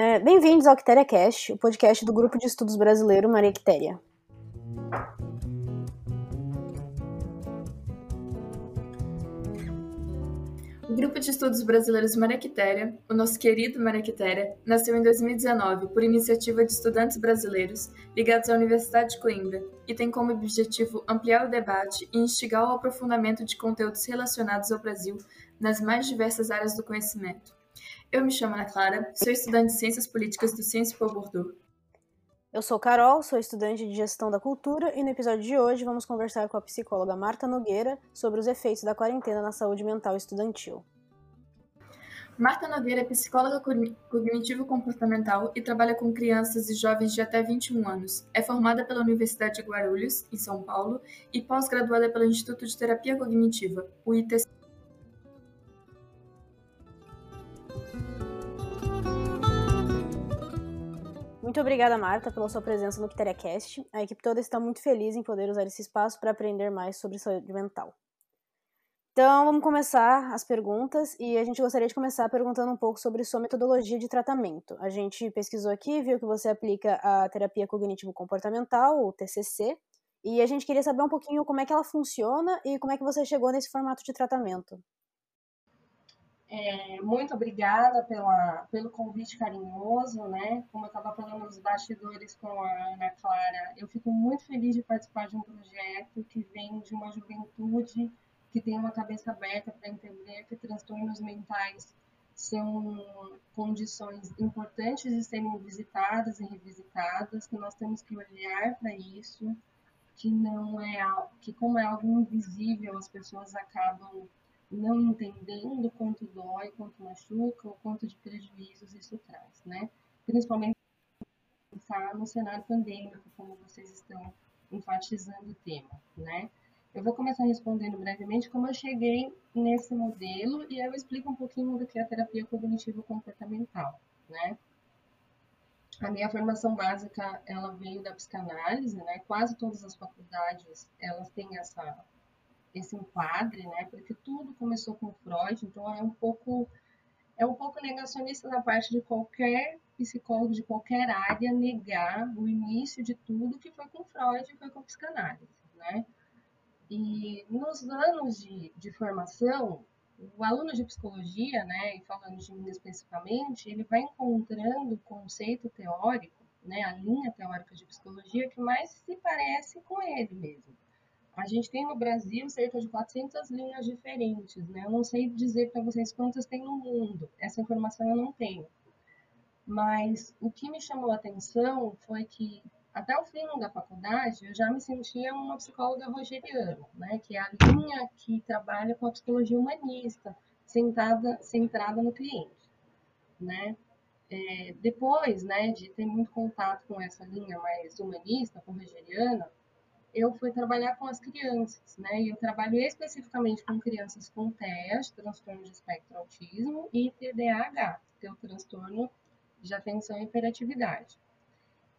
É, Bem-vindos ao Quitéria Cast, o podcast do Grupo de Estudos Brasileiro Maria Quitéria. O Grupo de Estudos Brasileiros Maria Quitéria, o nosso querido Maria Quitéria, nasceu em 2019 por iniciativa de estudantes brasileiros ligados à Universidade de Coimbra e tem como objetivo ampliar o debate e instigar o aprofundamento de conteúdos relacionados ao Brasil nas mais diversas áreas do conhecimento. Eu me chamo Ana Clara, sou estudante de Ciências Políticas do Ciência Po Bordeaux. Eu sou Carol, sou estudante de Gestão da Cultura e no episódio de hoje vamos conversar com a psicóloga Marta Nogueira sobre os efeitos da quarentena na saúde mental estudantil. Marta Nogueira é psicóloga cognitivo-comportamental e trabalha com crianças e jovens de até 21 anos. É formada pela Universidade de Guarulhos, em São Paulo, e pós-graduada pelo Instituto de Terapia Cognitiva, o ITC. Muito obrigada, Marta, pela sua presença no KitariaCast. A equipe toda está muito feliz em poder usar esse espaço para aprender mais sobre saúde mental. Então, vamos começar as perguntas e a gente gostaria de começar perguntando um pouco sobre sua metodologia de tratamento. A gente pesquisou aqui, viu que você aplica a terapia cognitivo-comportamental, ou TCC, e a gente queria saber um pouquinho como é que ela funciona e como é que você chegou nesse formato de tratamento. É, muito obrigada pela, pelo convite carinhoso, né? Como eu estava falando nos bastidores com a Ana Clara, eu fico muito feliz de participar de um projeto que vem de uma juventude que tem uma cabeça aberta para entender que transtornos mentais são condições importantes de serem visitadas e revisitadas, que nós temos que olhar para isso, que não é que como é algo invisível, as pessoas acabam não entendendo quanto dói, quanto machuca, ou quanto de prejuízos isso traz, né? Principalmente pensar no cenário pandêmico, como vocês estão enfatizando o tema, né? Eu vou começar respondendo brevemente como eu cheguei nesse modelo e eu explico um pouquinho do que é a terapia cognitivo-comportamental, né? A minha formação básica, ela veio da psicanálise, né? Quase todas as faculdades, elas têm essa esse enquadre, né? Porque tudo começou com Freud, então é um pouco é um pouco negacionista da parte de qualquer psicólogo de qualquer área negar o início de tudo que foi com Freud e foi com psicanálise, né? E nos anos de, de formação, o aluno de psicologia, né, e falando de mim especificamente, ele vai encontrando o conceito teórico, né, a linha teórica de psicologia que mais se parece com ele mesmo. A gente tem no Brasil cerca de 400 linhas diferentes, né? Eu não sei dizer para vocês quantas tem no mundo, essa informação eu não tenho. Mas o que me chamou a atenção foi que até o fim da faculdade eu já me sentia uma psicóloga rogeriana, né? Que é a linha que trabalha com a psicologia humanista, centrada, centrada no cliente, né? É, depois, né, de ter muito contato com essa linha mais humanista, com rogeriana, eu fui trabalhar com as crianças, né? E eu trabalho especificamente com crianças com TEAs, transtorno de espectro autismo, e TDAH, que é o transtorno de atenção e hiperatividade.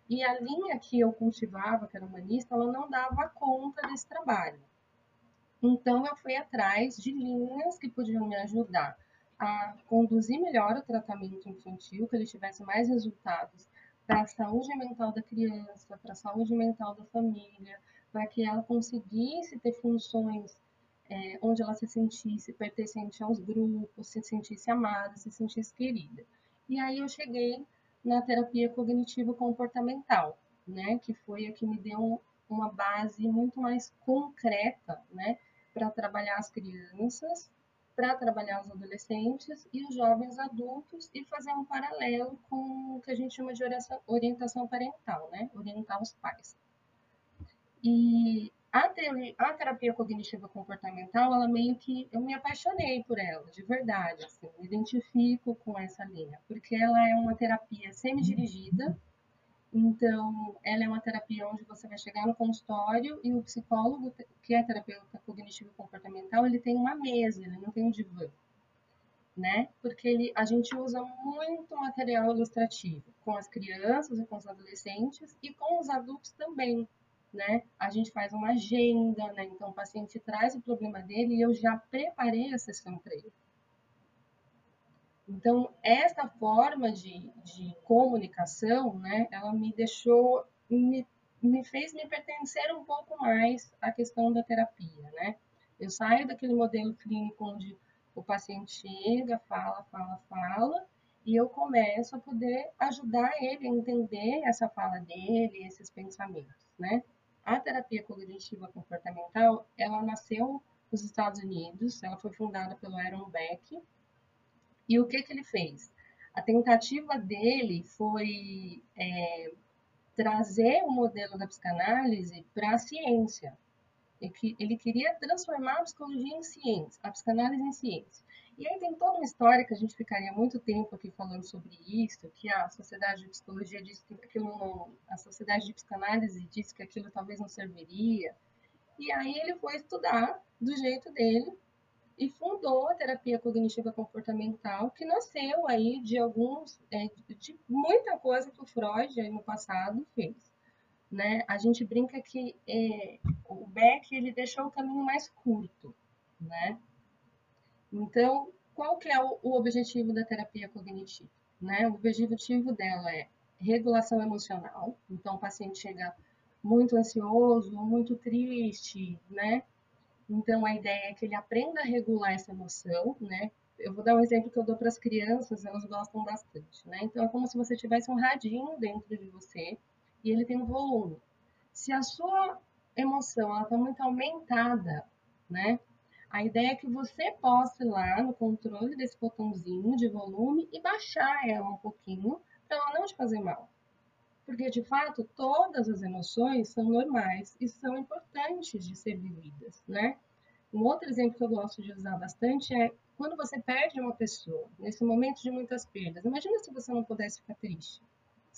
E a linha que eu cultivava, que era humanista, ela não dava conta desse trabalho. Então, eu fui atrás de linhas que podiam me ajudar a conduzir melhor o tratamento infantil, que ele tivesse mais resultados para a saúde mental da criança, para a saúde mental da família, para que ela conseguisse ter funções é, onde ela se sentisse pertencente aos grupos, se sentisse amada, se sentisse querida. E aí eu cheguei na terapia cognitivo comportamental, né, que foi a que me deu uma base muito mais concreta, né, para trabalhar as crianças, para trabalhar os adolescentes e os jovens adultos e fazer um paralelo com o que a gente chama de orientação parental, né, orientar os pais. E a, a terapia cognitiva comportamental, ela meio que eu me apaixonei por ela, de verdade, assim, me identifico com essa linha, porque ela é uma terapia semi-dirigida, então ela é uma terapia onde você vai chegar no consultório e o psicólogo, que é terapeuta cognitivo comportamental, ele tem uma mesa, ele não tem um divã, né? Porque ele, a gente usa muito material ilustrativo com as crianças e com os adolescentes e com os adultos também né? A gente faz uma agenda, né? Então o paciente traz o problema dele e eu já preparei para ele. Então, essa forma de, de comunicação, né, ela me deixou, me, me fez me pertencer um pouco mais à questão da terapia, né? Eu saio daquele modelo clínico onde o paciente chega, fala, fala, fala, e eu começo a poder ajudar ele a entender essa fala dele, esses pensamentos, né? A terapia cognitiva comportamental, ela nasceu nos Estados Unidos, ela foi fundada pelo Aaron Beck, e o que que ele fez? A tentativa dele foi é, trazer o modelo da psicanálise para a ciência, ele queria transformar a psicologia em ciência, a psicanálise em ciência. E aí tem toda uma história que a gente ficaria muito tempo aqui falando sobre isso, que a sociedade de psicologia disse que aquilo não, a sociedade de psicanálise disse que aquilo talvez não serviria. E aí ele foi estudar do jeito dele e fundou a terapia cognitiva comportamental, que nasceu aí de alguns, é, de muita coisa que o Freud aí no passado fez. Né? A gente brinca que é, o Beck ele deixou o caminho mais curto, né? Então, qual que é o, o objetivo da terapia cognitiva? Né? O objetivo dela é regulação emocional. Então, o paciente chega muito ansioso, muito triste, né? Então, a ideia é que ele aprenda a regular essa emoção, né? Eu vou dar um exemplo que eu dou para as crianças, elas gostam bastante, né? Então, é como se você tivesse um radinho dentro de você e ele tem um volume. Se a sua emoção está muito aumentada, né? A ideia é que você possa ir lá no controle desse botãozinho de volume e baixar ela um pouquinho para ela não te fazer mal. Porque, de fato, todas as emoções são normais e são importantes de ser vividas, né? Um outro exemplo que eu gosto de usar bastante é quando você perde uma pessoa, nesse momento de muitas perdas. Imagina se você não pudesse ficar triste.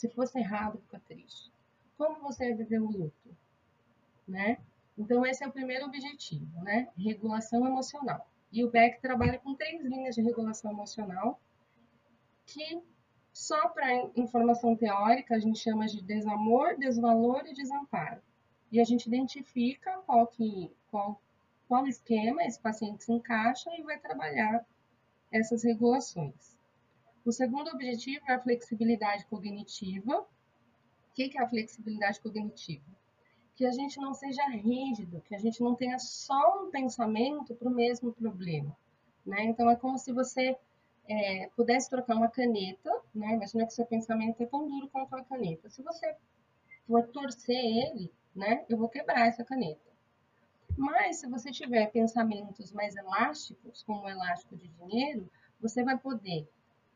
Se fosse errado ficar triste. Como você ia viver o luto? Né? Então, esse é o primeiro objetivo, né? Regulação emocional. E o Beck trabalha com três linhas de regulação emocional, que só para informação teórica a gente chama de desamor, desvalor e desamparo. E a gente identifica qual, que, qual, qual esquema esse paciente se encaixa e vai trabalhar essas regulações. O segundo objetivo é a flexibilidade cognitiva. O que é a flexibilidade cognitiva? que a gente não seja rígido, que a gente não tenha só um pensamento para o mesmo problema. Né? Então, é como se você é, pudesse trocar uma caneta, né? imagina que seu pensamento é tão duro quanto uma caneta. Se você for torcer ele, né, eu vou quebrar essa caneta. Mas, se você tiver pensamentos mais elásticos, como o elástico de dinheiro, você vai poder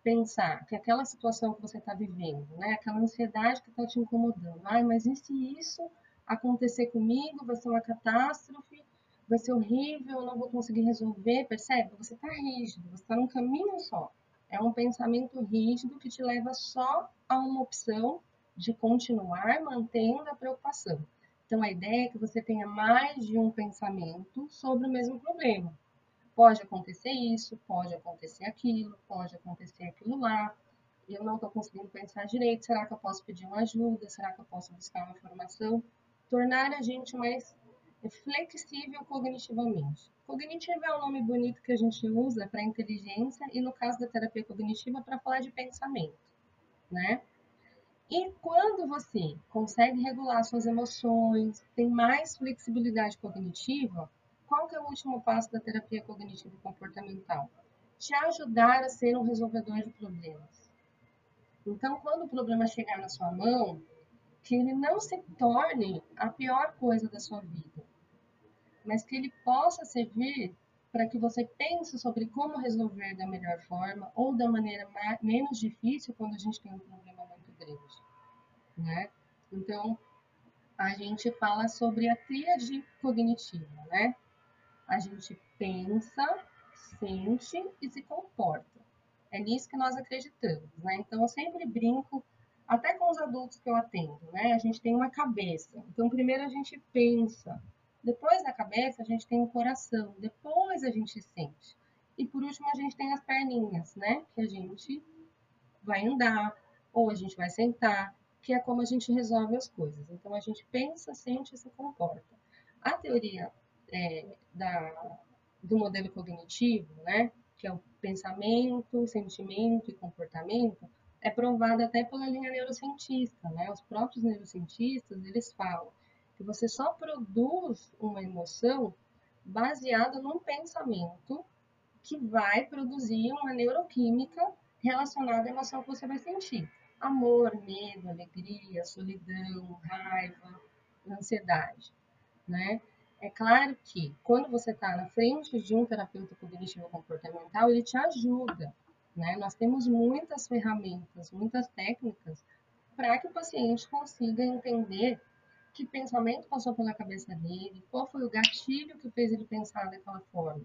pensar que aquela situação que você está vivendo, né, aquela ansiedade que está te incomodando, ai, mas e se isso acontecer comigo, vai ser uma catástrofe, vai ser horrível, eu não vou conseguir resolver, percebe? Você está rígido, você está num caminho só. É um pensamento rígido que te leva só a uma opção de continuar mantendo a preocupação. Então, a ideia é que você tenha mais de um pensamento sobre o mesmo problema. Pode acontecer isso, pode acontecer aquilo, pode acontecer aquilo lá. Eu não estou conseguindo pensar direito. Será que eu posso pedir uma ajuda? Será que eu posso buscar uma informação? tornar a gente mais flexível cognitivamente. Cognitivo é um nome bonito que a gente usa para inteligência e no caso da terapia cognitiva para falar de pensamento, né? E quando você consegue regular suas emoções, tem mais flexibilidade cognitiva, qual que é o último passo da terapia cognitiva comportamental? Te ajudar a ser um resolvedor de problemas. Então, quando o problema chegar na sua mão, que ele não se torne a pior coisa da sua vida, mas que ele possa servir para que você pense sobre como resolver da melhor forma ou da maneira mais, menos difícil quando a gente tem um problema muito grande, né? Então, a gente fala sobre a tríade cognitiva, né? A gente pensa, sente e se comporta. É nisso que nós acreditamos, né? Então, eu sempre brinco até com os adultos que eu atendo, né? A gente tem uma cabeça. Então, primeiro a gente pensa, depois da cabeça a gente tem o coração, depois a gente sente. E por último a gente tem as perninhas, né? Que a gente vai andar, ou a gente vai sentar, que é como a gente resolve as coisas. Então a gente pensa, sente e se comporta. A teoria é, da, do modelo cognitivo, né? que é o pensamento, sentimento e comportamento, é provado até pela linha neurocientista, né? Os próprios neurocientistas, eles falam que você só produz uma emoção baseada num pensamento que vai produzir uma neuroquímica relacionada à emoção que você vai sentir. Amor, medo, alegria, solidão, raiva, ansiedade, né? É claro que quando você está na frente de um terapeuta cognitivo comportamental, ele te ajuda, né? Nós temos muitas ferramentas, muitas técnicas para que o paciente consiga entender que pensamento passou pela cabeça dele, qual foi o gatilho que fez ele pensar daquela forma.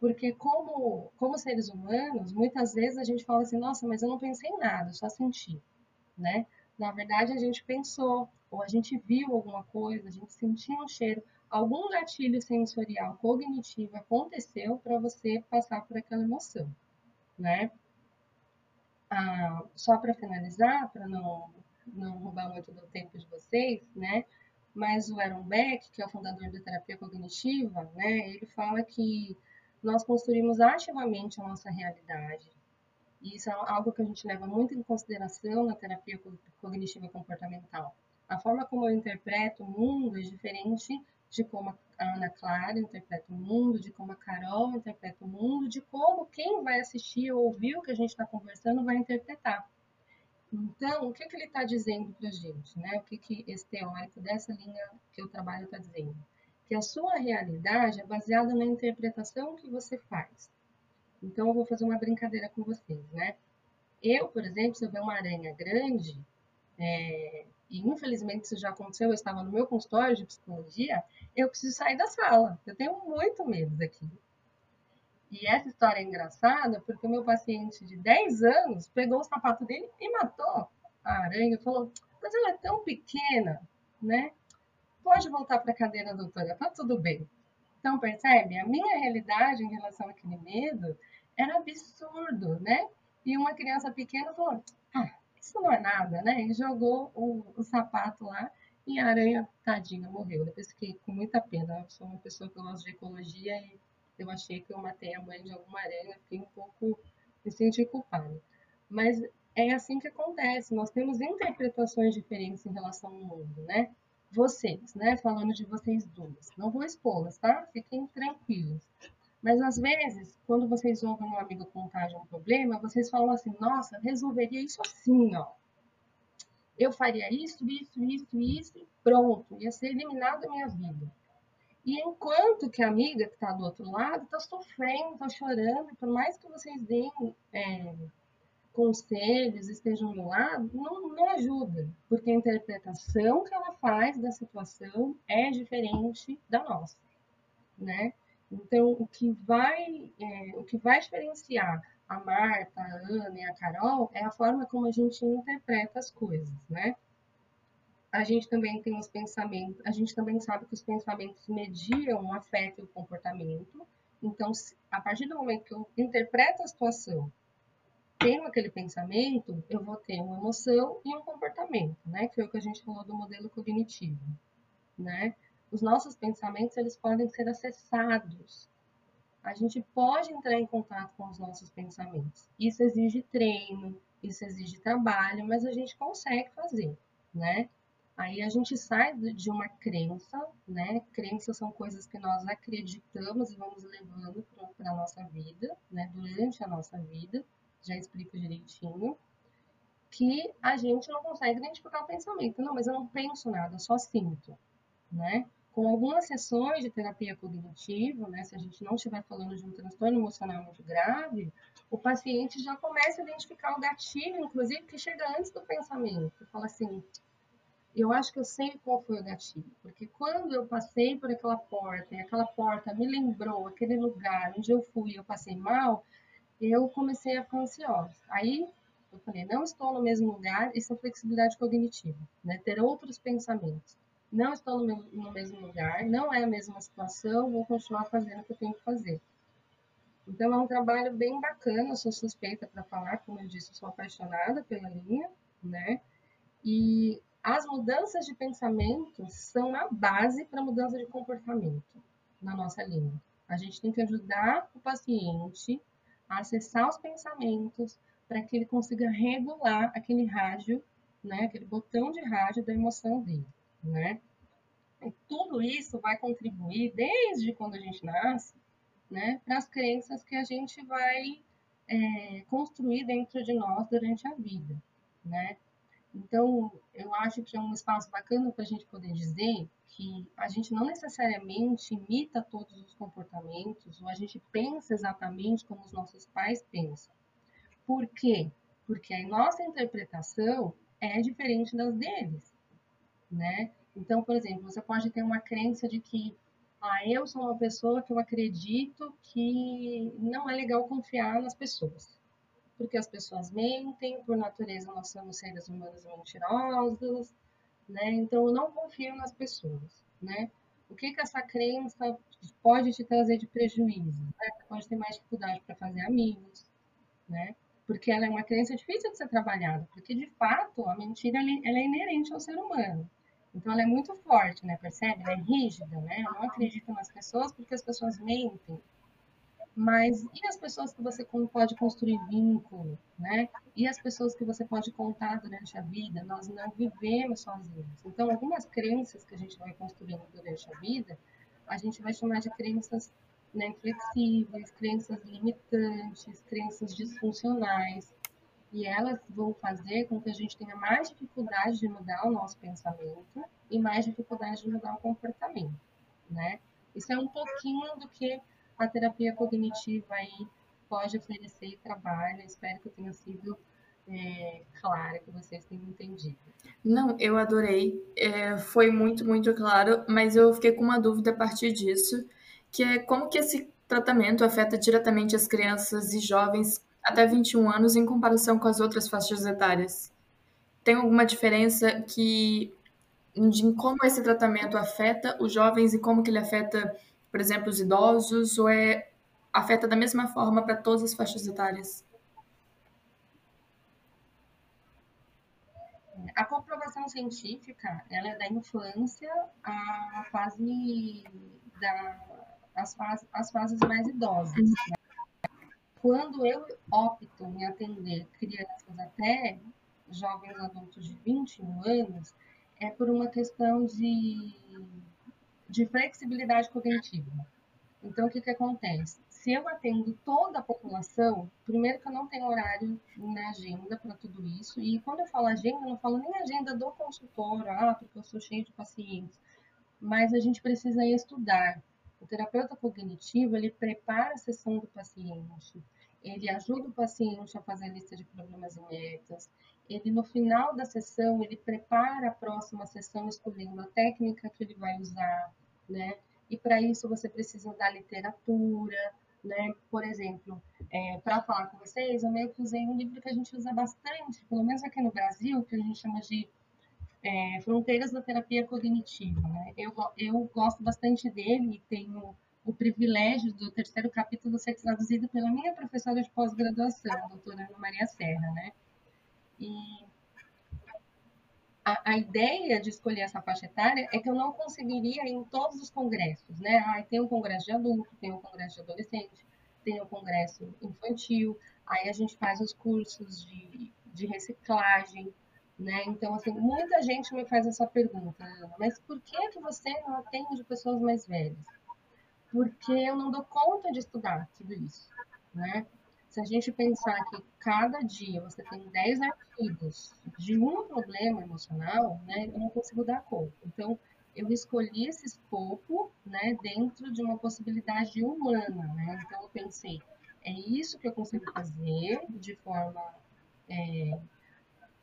Porque como, como seres humanos, muitas vezes a gente fala assim, nossa, mas eu não pensei em nada, só senti, né? Na verdade, a gente pensou, ou a gente viu alguma coisa, a gente sentiu um cheiro, algum gatilho sensorial cognitivo aconteceu para você passar por aquela emoção, né? Ah, só para finalizar, para não não roubar muito do tempo de vocês, né? Mas o Aaron Beck, que é o fundador da terapia cognitiva, né? Ele fala que nós construímos ativamente a nossa realidade. E isso é algo que a gente leva muito em consideração na terapia cognitiva comportamental. A forma como eu interpreto o mundo é diferente de como a Ana Clara interpreta o mundo, de como a Carol interpreta o mundo, de como quem vai assistir ou ouvir o que a gente está conversando vai interpretar. Então, o que, que ele está dizendo para a gente? Né? O que, que esse teórico dessa linha que eu trabalho está dizendo? Que a sua realidade é baseada na interpretação que você faz. Então, eu vou fazer uma brincadeira com vocês, né? Eu, por exemplo, se eu ver uma aranha grande, é, e infelizmente isso já aconteceu, eu estava no meu consultório de psicologia, eu preciso sair da sala. Eu tenho muito medo daquilo. E essa história é engraçada porque o meu paciente de 10 anos pegou o sapato dele e matou a aranha. Falou, mas ela é tão pequena, né? Pode voltar para a cadeira, doutora, tá tudo bem. Então, percebe? A minha realidade em relação àquele medo era absurdo, né? E uma criança pequena falou, ah, isso não é nada, né? E jogou o, o sapato lá e a aranha, tadinha, morreu. Depois fiquei com muita pena. Eu sou uma pessoa que gosta de ecologia e eu achei que eu matei a mãe de alguma aranha, fiquei um pouco, me senti culpada. Mas é assim que acontece, nós temos interpretações diferentes em relação ao mundo, né? Vocês, né? Falando de vocês duas. Não vou expô-las, tá? Fiquem tranquilos. Mas às vezes, quando vocês ouvem um amigo contar de um problema, vocês falam assim: nossa, resolveria isso assim, ó. Eu faria isso, isso, isso, isso, pronto, ia ser eliminado da minha vida. E enquanto que a amiga que está do outro lado está sofrendo, está chorando, por mais que vocês deem é, conselhos, estejam do lado, não, não ajuda, porque a interpretação que ela faz da situação é diferente da nossa, né? Então, o que vai, é, o que vai diferenciar a Marta, a Ana e a Carol é a forma como a gente interpreta as coisas, né? a gente também tem os pensamentos, a gente também sabe que os pensamentos mediam o afeto e o comportamento. Então, a partir do momento que eu interpreto a situação, tenho aquele pensamento, eu vou ter uma emoção e um comportamento, né? Que foi o que a gente falou do modelo cognitivo, né? Os nossos pensamentos, eles podem ser acessados. A gente pode entrar em contato com os nossos pensamentos. Isso exige treino, isso exige trabalho, mas a gente consegue fazer, né? Aí a gente sai de uma crença, né? Crenças são coisas que nós acreditamos e vamos levando para a nossa vida, né? Durante a nossa vida, já explico direitinho, que a gente não consegue identificar o pensamento. Não, mas eu não penso nada, eu só sinto, né? Com algumas sessões de terapia cognitiva, né? Se a gente não estiver falando de um transtorno emocional muito grave, o paciente já começa a identificar o gatilho, inclusive, que chega antes do pensamento. Fala assim, eu acho que eu sei qual foi o gatilho, porque quando eu passei por aquela porta e aquela porta me lembrou aquele lugar onde eu fui e eu passei mal, eu comecei a ficar ansiosa. Aí eu falei, não estou no mesmo lugar, isso é flexibilidade cognitiva, né? Ter outros pensamentos. Não estou no, no mesmo lugar, não é a mesma situação, vou continuar fazendo o que eu tenho que fazer. Então é um trabalho bem bacana, eu sou suspeita para falar, como eu disse, eu sou apaixonada pela linha, né? E as mudanças de pensamento são a base para a mudança de comportamento na nossa linha. A gente tem que ajudar o paciente a acessar os pensamentos, para que ele consiga regular aquele rádio, né, aquele botão de rádio da emoção dele, né? E tudo isso vai contribuir desde quando a gente nasce, né, para as crenças que a gente vai é, construir dentro de nós durante a vida, né? Então, eu acho que é um espaço bacana para a gente poder dizer que a gente não necessariamente imita todos os comportamentos ou a gente pensa exatamente como os nossos pais pensam. Por quê? Porque a nossa interpretação é diferente das deles, né? Então, por exemplo, você pode ter uma crença de que ah, eu sou uma pessoa que eu acredito que não é legal confiar nas pessoas porque as pessoas mentem, por natureza nós somos seres humanos mentirosos, né? Então eu não confio nas pessoas, né? O que que essa crença pode te trazer de prejuízo? Né? Você pode ter mais dificuldade para fazer amigos, né? Porque ela é uma crença difícil de ser trabalhada, porque de fato a mentira ela é inerente ao ser humano. Então ela é muito forte, né? Percebe? Ela é rígida, né? Eu não acredito nas pessoas porque as pessoas mentem. Mas e as pessoas que você pode construir vínculo, né? E as pessoas que você pode contar durante a vida? Nós não vivemos sozinhos. Então, algumas crenças que a gente vai construindo durante a vida, a gente vai chamar de crenças né, inflexíveis, crenças limitantes, crenças disfuncionais. E elas vão fazer com que a gente tenha mais dificuldade de mudar o nosso pensamento e mais dificuldade de mudar o comportamento, né? Isso é um pouquinho do que a terapia cognitiva aí pode oferecer trabalho. Espero que tenha sido é, clara, que vocês tenham entendido. Não, eu adorei. É, foi muito, muito claro, mas eu fiquei com uma dúvida a partir disso, que é como que esse tratamento afeta diretamente as crianças e jovens até 21 anos em comparação com as outras faixas etárias. Tem alguma diferença que de como esse tratamento afeta os jovens e como que ele afeta por exemplo, os idosos, ou é afeta da mesma forma para todas as faixas etárias? A comprovação científica, ela é da infância à fase da as fases, as fases mais idosas. Né? Quando eu opto em atender crianças até jovens adultos de 21 anos, é por uma questão de de flexibilidade cognitiva. Então, o que, que acontece? Se eu atendo toda a população, primeiro que eu não tenho horário na agenda para tudo isso, e quando eu falo agenda, eu não falo nem agenda do consultório, ah, porque eu sou cheio de pacientes, mas a gente precisa estudar. O terapeuta cognitivo, ele prepara a sessão do paciente, ele ajuda o paciente a fazer a lista de problemas e metas, ele no final da sessão, ele prepara a próxima sessão escolhendo a técnica que ele vai usar, né? E para isso você precisa da literatura, né? Por exemplo, é, para falar com vocês, eu meio que usei um livro que a gente usa bastante, pelo menos aqui no Brasil, que a gente chama de é, Fronteiras da Terapia Cognitiva. Né? Eu, eu gosto bastante dele e tenho o privilégio do terceiro capítulo ser traduzido pela minha professora de pós-graduação, a doutora Ana Maria Serra, né? E a, a, ideia de escolher essa faixa etária é que eu não conseguiria em todos os congressos, né? Tem um congresso de adulto, tem um congresso de adolescente, tem um congresso infantil, aí a gente faz os cursos de, de reciclagem, né? Então, assim, muita gente me faz essa pergunta, mas por que, que você não atende pessoas mais velhas? Porque eu não dou conta de estudar tudo isso, né? Se a gente pensar que cada dia você tem 10 artigos de um problema emocional, né, eu não consigo dar conta. Então, eu escolhi esse escopo né, dentro de uma possibilidade humana. Né? Então, eu pensei, é isso que eu consigo fazer de forma é,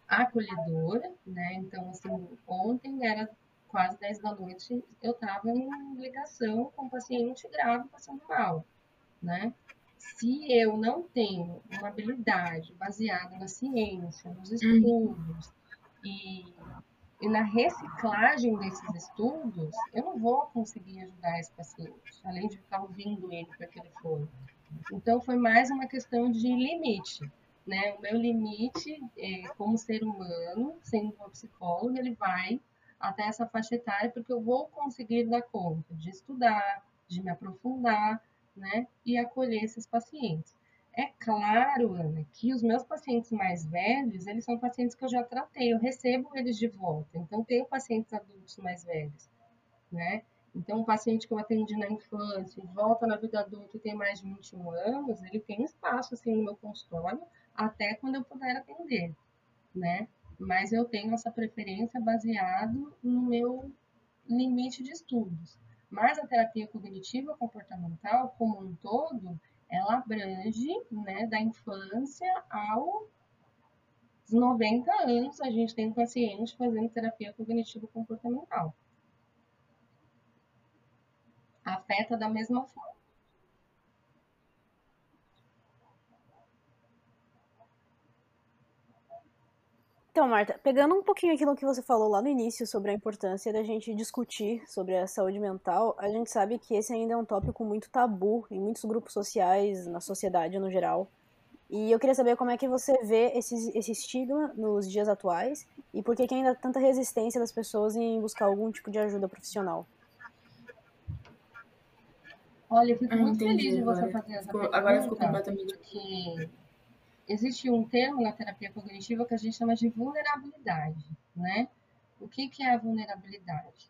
acolhedora. Né? Então, assim, ontem era quase 10 da noite, eu estava em ligação com um paciente grave passando mal. Né? se eu não tenho uma habilidade baseada na ciência, nos uhum. estudos e, e, na reciclagem desses estudos, eu não vou conseguir ajudar esse paciente, além de ficar ouvindo ele para que ele for. Então, foi mais uma questão de limite. Né? O meu limite, é, como ser humano, sendo uma psicóloga, ele vai até essa faixa etária, porque eu vou conseguir dar conta de estudar, de me aprofundar, né, e acolher esses pacientes. É claro, Ana, que os meus pacientes mais velhos, eles são pacientes que eu já tratei, eu recebo eles de volta. Então, tenho pacientes adultos mais velhos, né? Então, um paciente que eu atendi na infância, volta na vida adulta e tem mais de 21 anos, ele tem espaço, assim, no meu consultório, até quando eu puder atender, né? Mas eu tenho essa preferência baseado no meu limite de estudos. Mas a terapia cognitiva comportamental, como um todo, ela abrange, né, da infância aos 90 anos, a gente tem um paciente fazendo terapia cognitiva comportamental. Afeta da mesma forma. Então, Marta, pegando um pouquinho aquilo que você falou lá no início sobre a importância da gente discutir sobre a saúde mental, a gente sabe que esse ainda é um tópico muito tabu em muitos grupos sociais, na sociedade no geral. E eu queria saber como é que você vê esse, esse estigma nos dias atuais e por que, que ainda há tanta resistência das pessoas em buscar algum tipo de ajuda profissional. Olha, eu fico muito feliz de você agora. fazer essa Ficou- pergunta. agora ficou completamente- Porque existe um termo na terapia cognitiva que a gente chama de vulnerabilidade, né? O que, que é a vulnerabilidade?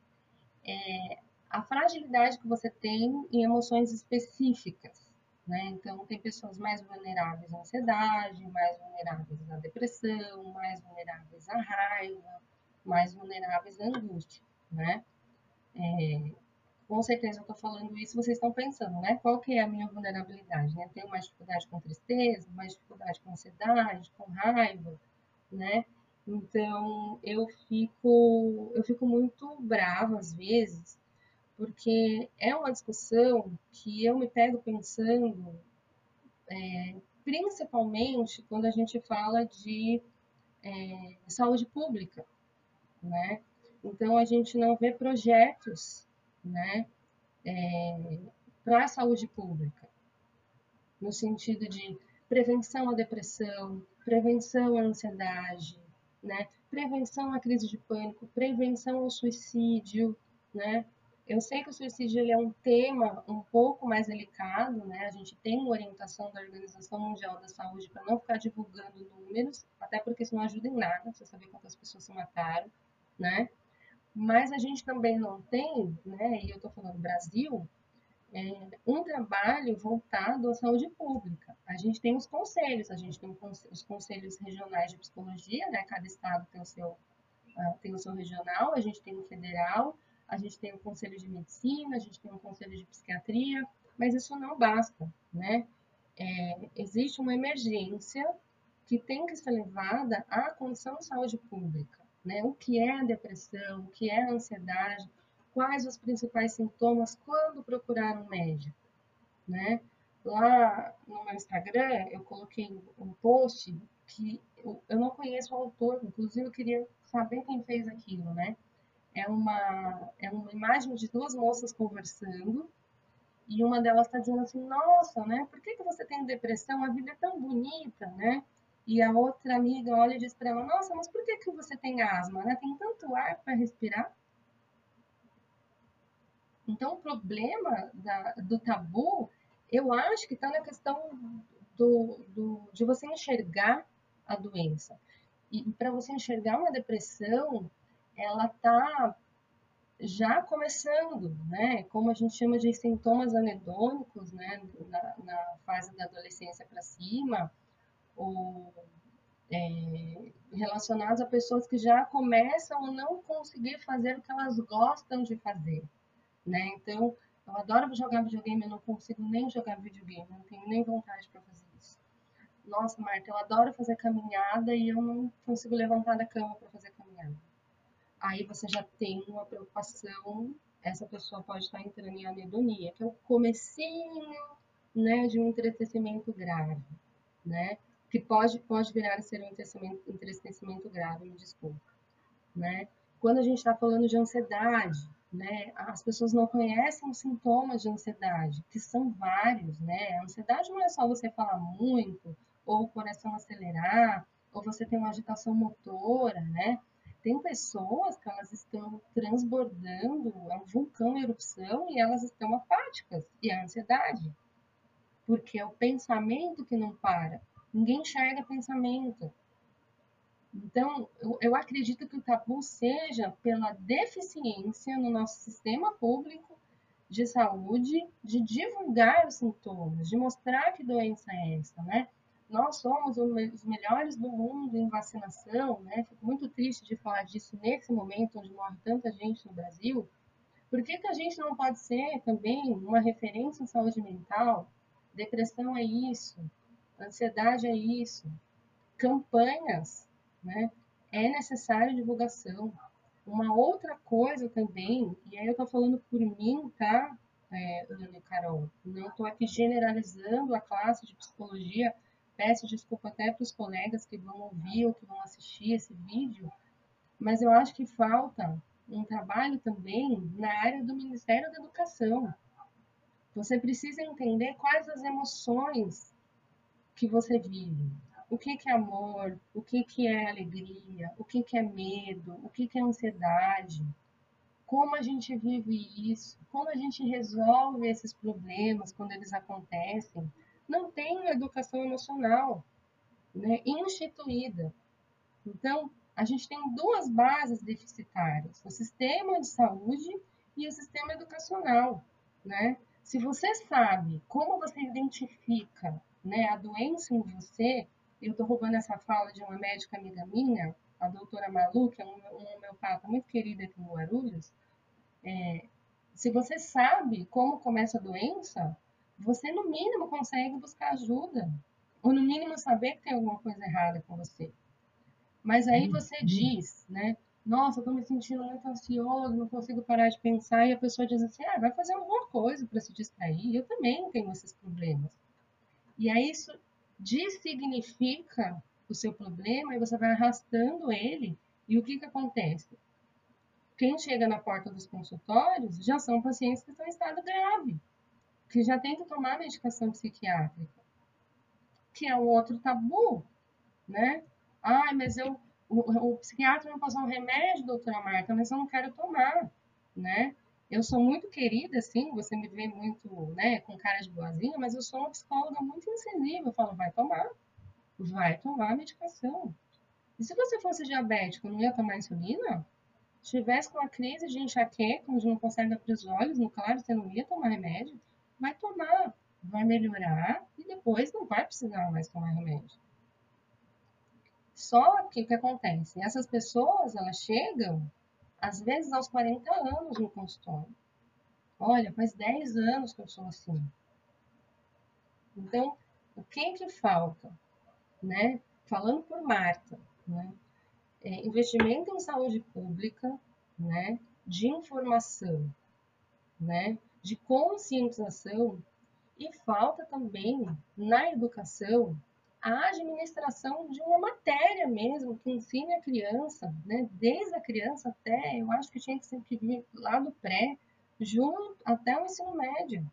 É a fragilidade que você tem em emoções específicas, né? Então, tem pessoas mais vulneráveis à ansiedade, mais vulneráveis à depressão, mais vulneráveis à raiva, mais vulneráveis à angústia, né? É, com certeza eu estou falando isso, vocês estão pensando, né? Qual que é a minha vulnerabilidade? Né? Tenho mais dificuldade com tristeza, mais dificuldade com ansiedade, com raiva, né? Então eu fico, eu fico muito brava às vezes, porque é uma discussão que eu me pego pensando, é, principalmente quando a gente fala de é, saúde pública, né? Então a gente não vê projetos né, é, para a saúde pública, no sentido de prevenção à depressão, prevenção à ansiedade, né, prevenção à crise de pânico, prevenção ao suicídio, né. Eu sei que o suicídio ele é um tema um pouco mais delicado, né? A gente tem uma orientação da Organização Mundial da Saúde para não ficar divulgando números, até porque isso não ajuda em nada, você saber quantas pessoas se mataram, né? Mas a gente também não tem, né, e eu estou falando Brasil, é, um trabalho voltado à saúde pública. A gente tem os conselhos, a gente tem os conselhos regionais de psicologia, né, cada estado tem o seu, uh, tem o seu regional, a gente tem o federal, a gente tem o conselho de medicina, a gente tem o conselho de psiquiatria, mas isso não basta, né? É, existe uma emergência que tem que ser levada à condição de saúde pública né? O que é depressão, o que é ansiedade, quais os principais sintomas, quando procurar um médico, né? Lá no meu Instagram, eu coloquei um post que eu não conheço o autor, inclusive eu queria saber quem fez aquilo, né? É uma, é uma imagem de duas moças conversando e uma delas está dizendo assim, nossa, né? Por que, que você tem depressão? A vida é tão bonita, né? E a outra amiga olha e diz para ela: Nossa, mas por que, que você tem asma? Né? Tem tanto ar para respirar. Então, o problema da, do tabu, eu acho que está na questão do, do, de você enxergar a doença. E para você enxergar uma depressão, ela está já começando, né? Como a gente chama de sintomas anedônicos, né? Na, na fase da adolescência para cima, ou é, relacionados a pessoas que já começam a não conseguir fazer o que elas gostam de fazer, né? Então, eu adoro jogar videogame, eu não consigo nem jogar videogame, não tenho nem vontade para fazer isso. Nossa, Marta, eu adoro fazer caminhada e eu não consigo levantar da cama para fazer caminhada. Aí você já tem uma preocupação, essa pessoa pode estar entrando em anedonia, que é o comecinho, né, de um entristecimento grave, né? Que pode, pode virar a ser um entristecimento, grave, me desculpa, né? Quando a gente está falando de ansiedade, né, as pessoas não conhecem os sintomas de ansiedade, que são vários, né? A ansiedade não é só você falar muito, ou o coração acelerar, ou você ter uma agitação motora, né? Tem pessoas que elas estão transbordando, é um vulcão em erupção, e elas estão apáticas, e a ansiedade. porque é o pensamento que não para. Ninguém enxerga pensamento. Então, eu, eu acredito que o tabu seja pela deficiência no nosso sistema público de saúde de divulgar os sintomas, de mostrar que doença é essa, né? Nós somos os melhores do mundo em vacinação, né? Fico muito triste de falar disso nesse momento onde morre tanta gente no Brasil. Por que, que a gente não pode ser também uma referência em saúde mental? Depressão é isso, ansiedade é isso, campanhas né? É necessário divulgação. Uma outra coisa também, e aí eu estou falando por mim, tá, é, Ana e Carol? Não estou aqui generalizando a classe de psicologia. Peço desculpa até para os colegas que vão ouvir ou que vão assistir esse vídeo, mas eu acho que falta um trabalho também na área do Ministério da Educação. Você precisa entender quais as emoções que você vive o que, que é amor, o que, que é alegria, o que, que é medo, o que, que é ansiedade, como a gente vive isso, como a gente resolve esses problemas quando eles acontecem. Não tem uma educação emocional né, instituída. Então, a gente tem duas bases deficitárias: o sistema de saúde e o sistema educacional. Né? Se você sabe como você identifica né, a doença em você, eu estou roubando essa fala de uma médica amiga minha, a doutora Malu, que é uma homeopata muito querida aqui no Guarulhos. É, se você sabe como começa a doença, você no mínimo consegue buscar ajuda. Ou no mínimo saber que tem alguma coisa errada com você. Mas aí uhum. você diz, né? Nossa, eu tô me sentindo muito ansioso, não consigo parar de pensar. E a pessoa diz assim: ah, vai fazer alguma coisa para se distrair. Eu também tenho esses problemas. E aí isso dessignifica o seu problema e você vai arrastando ele. E o que, que acontece? Quem chega na porta dos consultórios já são pacientes que estão em estado grave, que já tem que tomar medicação psiquiátrica, que é um outro tabu, né? Ah, mas eu, o, o psiquiatra me passou um remédio, doutora Marta, mas eu não quero tomar, né? Eu sou muito querida, assim, você me vê muito, né, com cara de boazinha, mas eu sou uma psicóloga muito incisiva. Eu falo, vai tomar, vai tomar a medicação. E se você fosse diabético, não ia tomar insulina? Se tivesse com uma crise de enxaqueca, onde não consegue abrir os olhos, no claro, você não ia tomar remédio? Vai tomar, vai melhorar e depois não vai precisar mais tomar remédio. Só que o que acontece? Essas pessoas, elas chegam às vezes aos 40 anos no consultório. Olha, faz 10 anos que eu sou assim. Então, o que que falta? Né? Falando por Marta, né? É, investimento em saúde pública, né? de informação, né? de conscientização e falta também na educação a administração de uma matéria mesmo, que ensine a criança, né? desde a criança até, eu acho que tinha que sempre vir lá do pré, junto até o ensino médio.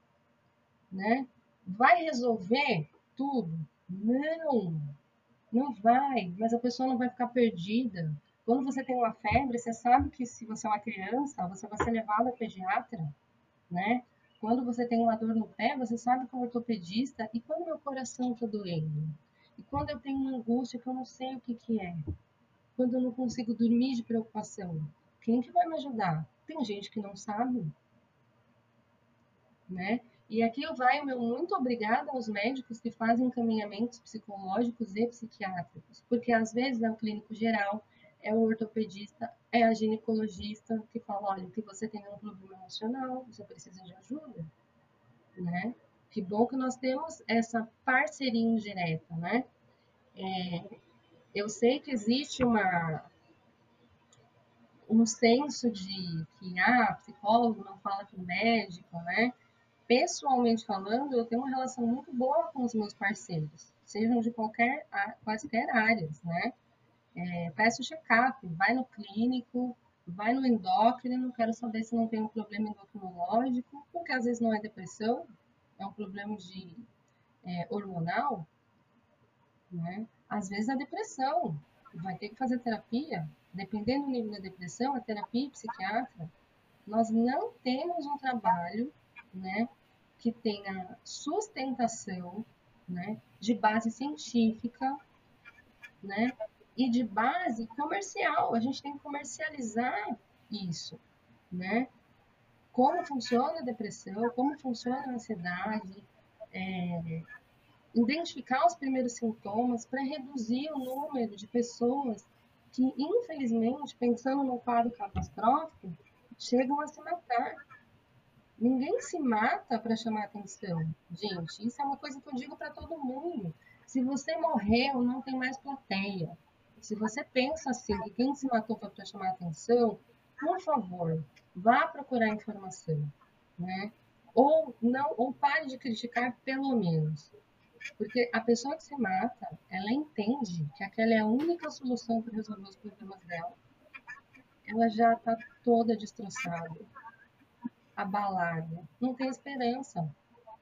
Né? Vai resolver tudo? Não, não vai, mas a pessoa não vai ficar perdida. Quando você tem uma febre, você sabe que se você é uma criança, você vai ser levado a pediatra, né? Quando você tem uma dor no pé, você sabe que é um ortopedista. E quando meu coração está doendo? E quando eu tenho uma angústia que eu não sei o que, que é, quando eu não consigo dormir de preocupação, quem que vai me ajudar? Tem gente que não sabe, né? E aqui eu vai o meu muito obrigada aos médicos que fazem encaminhamentos psicológicos e psiquiátricos, porque às vezes é o clínico geral, é o ortopedista, é a ginecologista que fala, olha, que você tem um problema emocional, você precisa de ajuda, né? Que bom que nós temos essa parceria indireta, né? É, eu sei que existe uma um senso de que ah, psicólogo não fala com médico, né? Pessoalmente falando, eu tenho uma relação muito boa com os meus parceiros, sejam de qualquer quaisquer áreas, né? É, peço check-up, vai no clínico, vai no endócrino, quero saber se não tem um problema endocrinológico, porque às vezes não é depressão, é um problema de é, hormonal, né? Às vezes a depressão, vai ter que fazer terapia, dependendo do nível da depressão, a terapia psiquiatra, nós não temos um trabalho, né, que tenha sustentação, né, de base científica, né, e de base comercial. A gente tem que comercializar isso, né? Como funciona a depressão, como funciona a ansiedade, é, identificar os primeiros sintomas para reduzir o número de pessoas que, infelizmente, pensando no quadro catastrófico, chegam a se matar. Ninguém se mata para chamar atenção. Gente, isso é uma coisa que eu digo para todo mundo. Se você morreu, não tem mais plateia. Se você pensa assim, que quem se matou foi para chamar atenção, por favor, vá procurar informação, né? Ou não, ou pare de criticar pelo menos. Porque a pessoa que se mata, ela entende que aquela é a única solução para resolver os problemas dela. Ela já está toda destroçada, abalada, não tem esperança.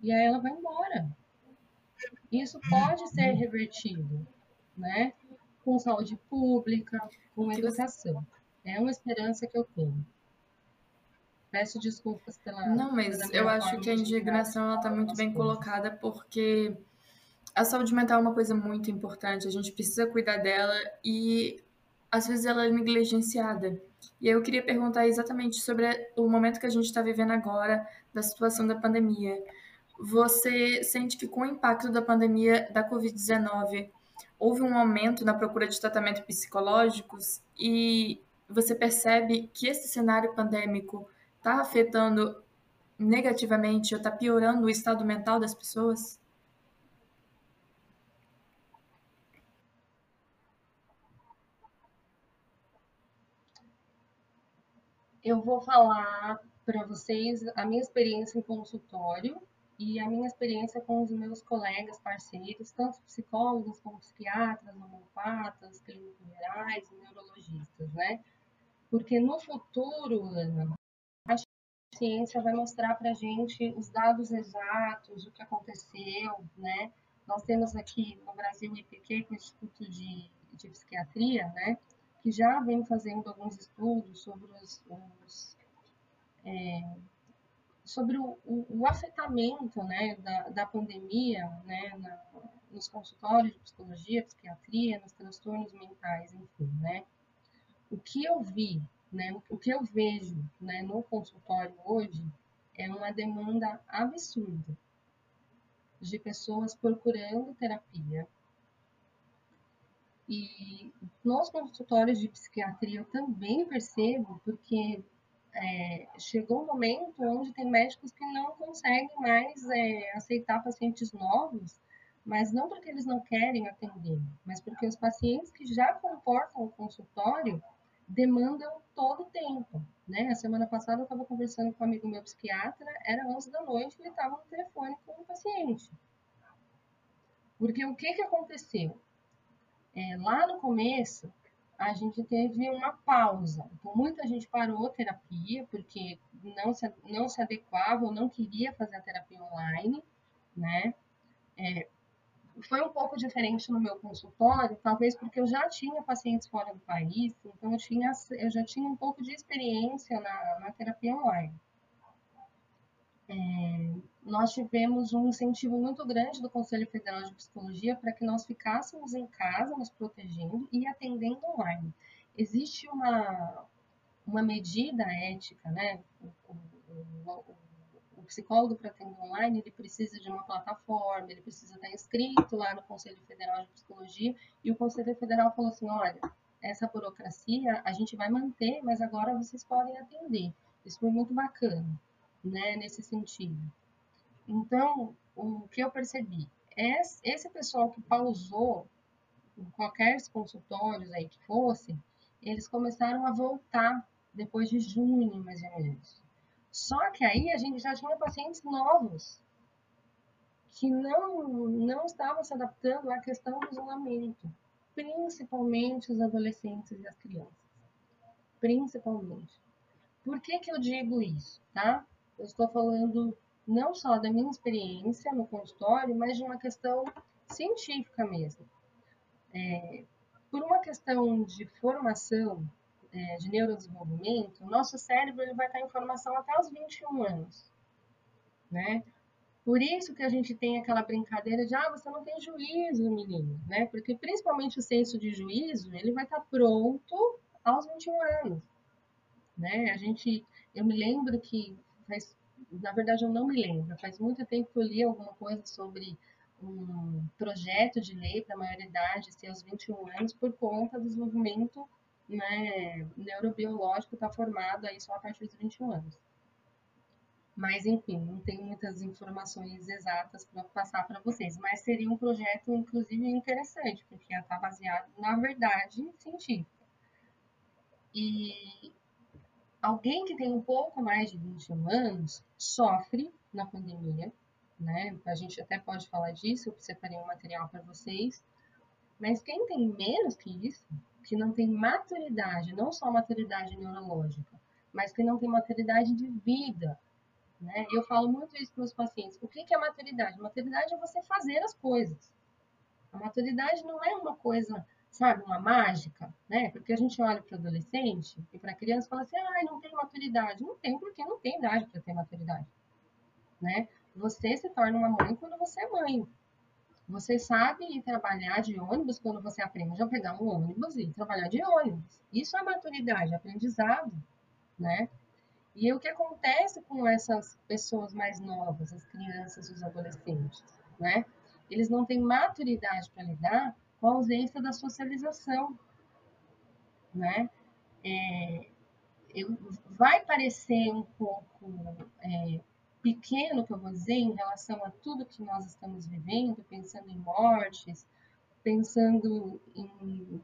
E aí ela vai embora. Isso pode ser revertido, né? Com saúde pública, com educação. É uma esperança que eu tenho. Peço desculpas pela. Não, mas eu acho que a indignação está muito bem coisas. colocada porque a saúde mental é uma coisa muito importante, a gente precisa cuidar dela e às vezes ela é negligenciada. E eu queria perguntar exatamente sobre o momento que a gente está vivendo agora, da situação da pandemia. Você sente que com o impacto da pandemia da Covid-19 houve um aumento na procura de tratamento psicológicos e você percebe que esse cenário pandêmico está afetando negativamente ou está piorando o estado mental das pessoas? eu vou falar para vocês a minha experiência em consultório e a minha experiência com os meus colegas, parceiros, tanto psicólogos como psiquiatras, homeopatas, clínicos gerais neurologistas, né? Porque no futuro, Ana, a ciência vai mostrar para a gente os dados exatos, o que aconteceu, né? Nós temos aqui no Brasil o IPQ, é o Instituto de, de Psiquiatria, né? que já vem fazendo alguns estudos sobre os, os é, sobre o, o, o, afetamento né, da, da pandemia né, na, nos consultórios de psicologia, psiquiatria, nos transtornos mentais, enfim, né? O que eu vi, né, o que eu vejo né, no consultório hoje é uma demanda absurda de pessoas procurando terapia, e nos consultórios de psiquiatria eu também percebo, porque é, chegou um momento onde tem médicos que não conseguem mais é, aceitar pacientes novos, mas não porque eles não querem atender, mas porque os pacientes que já comportam o consultório demandam todo o tempo. Né? A semana passada eu estava conversando com um amigo meu psiquiatra, era 11 da noite, ele estava no telefone com um paciente. Porque o que, que aconteceu? é, lá no começo, a gente teve uma pausa. Então, muita gente parou a terapia porque não se, não se adequava ou não queria fazer a terapia online, né? É, foi um pouco diferente no meu consultório, talvez porque eu já tinha pacientes fora do país, então eu, tinha, eu já tinha um pouco de experiência na, na terapia online. É, nós tivemos um incentivo muito grande do Conselho Federal de Psicologia para que nós ficássemos em casa, nos protegendo e atendendo online. Existe uma, uma medida ética, né? O, o, o, o psicólogo para atender online, ele precisa de uma plataforma, ele precisa estar inscrito lá no Conselho Federal de Psicologia, e o Conselho Federal falou assim, olha, essa burocracia a gente vai manter, mas agora vocês podem atender. Isso foi muito bacana né, nesse sentido. Então, o que eu percebi, esse pessoal que pausou em qualquer consultórios aí que fosse, eles começaram a voltar depois de junho, mais ou menos. Só que aí a gente já tinha pacientes novos que não, não estavam se adaptando à questão do isolamento, principalmente os adolescentes e as crianças. Principalmente. Por que, que eu digo isso, tá? Eu estou falando não só da minha experiência no consultório, mas de uma questão científica mesmo. É, por uma questão de formação é, de neurodesenvolvimento, o nosso cérebro ele vai estar em formação até os 21 anos. Né? Por isso que a gente tem aquela brincadeira de, ah, você não tem juízo, menino, né? Porque principalmente o senso de juízo, ele vai estar pronto aos 21 anos, né? A gente, eu me lembro que faz, na verdade eu não me lembro, faz muito tempo que eu li alguma coisa sobre um projeto de lei para a maioridade ser aos 21 anos por conta do desenvolvimento né, neurobiológico está formado aí só a partir dos 21 anos. Mas, enfim, não tenho muitas informações exatas para passar para vocês. Mas seria um projeto, inclusive, interessante, porque está baseado na verdade científica. E alguém que tem um pouco mais de 21 anos sofre na pandemia, né? A gente até pode falar disso, eu separei um material para vocês. Mas quem tem menos que isso, que não tem maturidade, não só maturidade neurológica, mas que não tem maturidade de vida, né? Eu falo muito isso para os pacientes. O que é maturidade? Maturidade é você fazer as coisas. A maturidade não é uma coisa, sabe, uma mágica, né? Porque a gente olha para o adolescente e para criança e fala assim, ah, não tem maturidade. Não tem, porque não tem idade para ter maturidade, né? Você se torna uma mãe quando você é mãe. Você sabe ir trabalhar de ônibus quando você aprende a pegar um ônibus e trabalhar de ônibus. Isso é maturidade, aprendizado, né? E o que acontece com essas pessoas mais novas, as crianças, os adolescentes, né? Eles não têm maturidade para lidar com a ausência da socialização, né? É, eu, vai parecer um pouco é, pequeno, que eu vou dizer, em relação a tudo que nós estamos vivendo, pensando em mortes, pensando em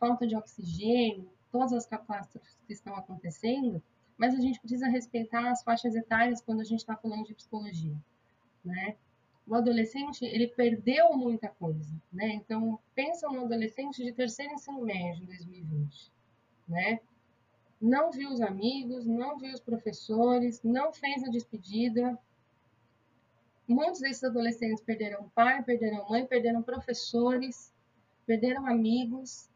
falta de oxigênio, todas as catástrofes que estão acontecendo, mas a gente precisa respeitar as faixas etárias quando a gente está falando de psicologia, né? O adolescente, ele perdeu muita coisa, né? Então, pensa no adolescente de terceiro ensino médio em 2020, né? Não viu os amigos, não viu os professores, não fez a despedida. Muitos desses adolescentes perderam pai, perderam mãe, perderam professores, perderam amigos.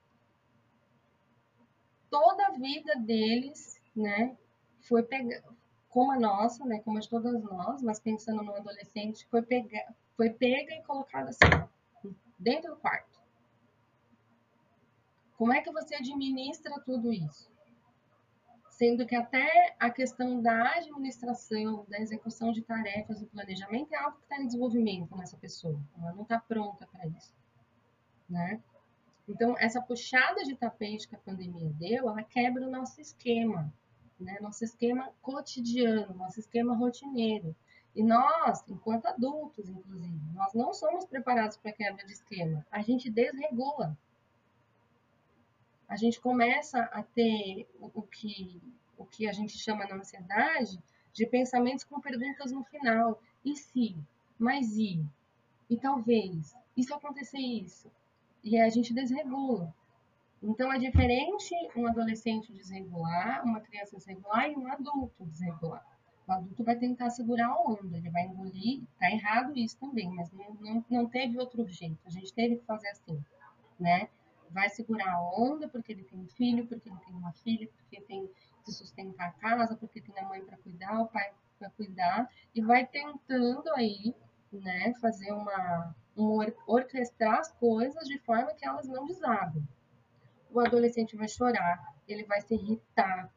Toda a vida deles, né, foi pega, como a nossa, né, como a de todas nós, mas pensando no adolescente, foi pega, foi pega e colocada assim, dentro do quarto. Como é que você administra tudo isso? Sendo que até a questão da administração, da execução de tarefas, do planejamento é algo que está em desenvolvimento nessa pessoa. Ela não está pronta para isso, né? Então, essa puxada de tapete que a pandemia deu, ela quebra o nosso esquema, né? Nosso esquema cotidiano, nosso esquema rotineiro. E nós, enquanto adultos, inclusive, nós não somos preparados para quebra de esquema. A gente desregula. A gente começa a ter o que, o que a gente chama na ansiedade de pensamentos com perguntas no final. E se? Mas e? E talvez? E se acontecer isso? E a gente desregula. Então é diferente um adolescente desregular, uma criança desregular e um adulto desregular. O adulto vai tentar segurar a onda, ele vai engolir, tá errado isso também, mas não, não, não teve outro jeito, a gente teve que fazer assim, né? Vai segurar a onda porque ele tem um filho, porque ele tem uma filha, porque tem que sustentar a casa, porque tem a mãe para cuidar, o pai para cuidar, e vai tentando aí, né, fazer uma, um, orquestrar as coisas de forma que elas não desabem o adolescente vai chorar, ele vai se irritar,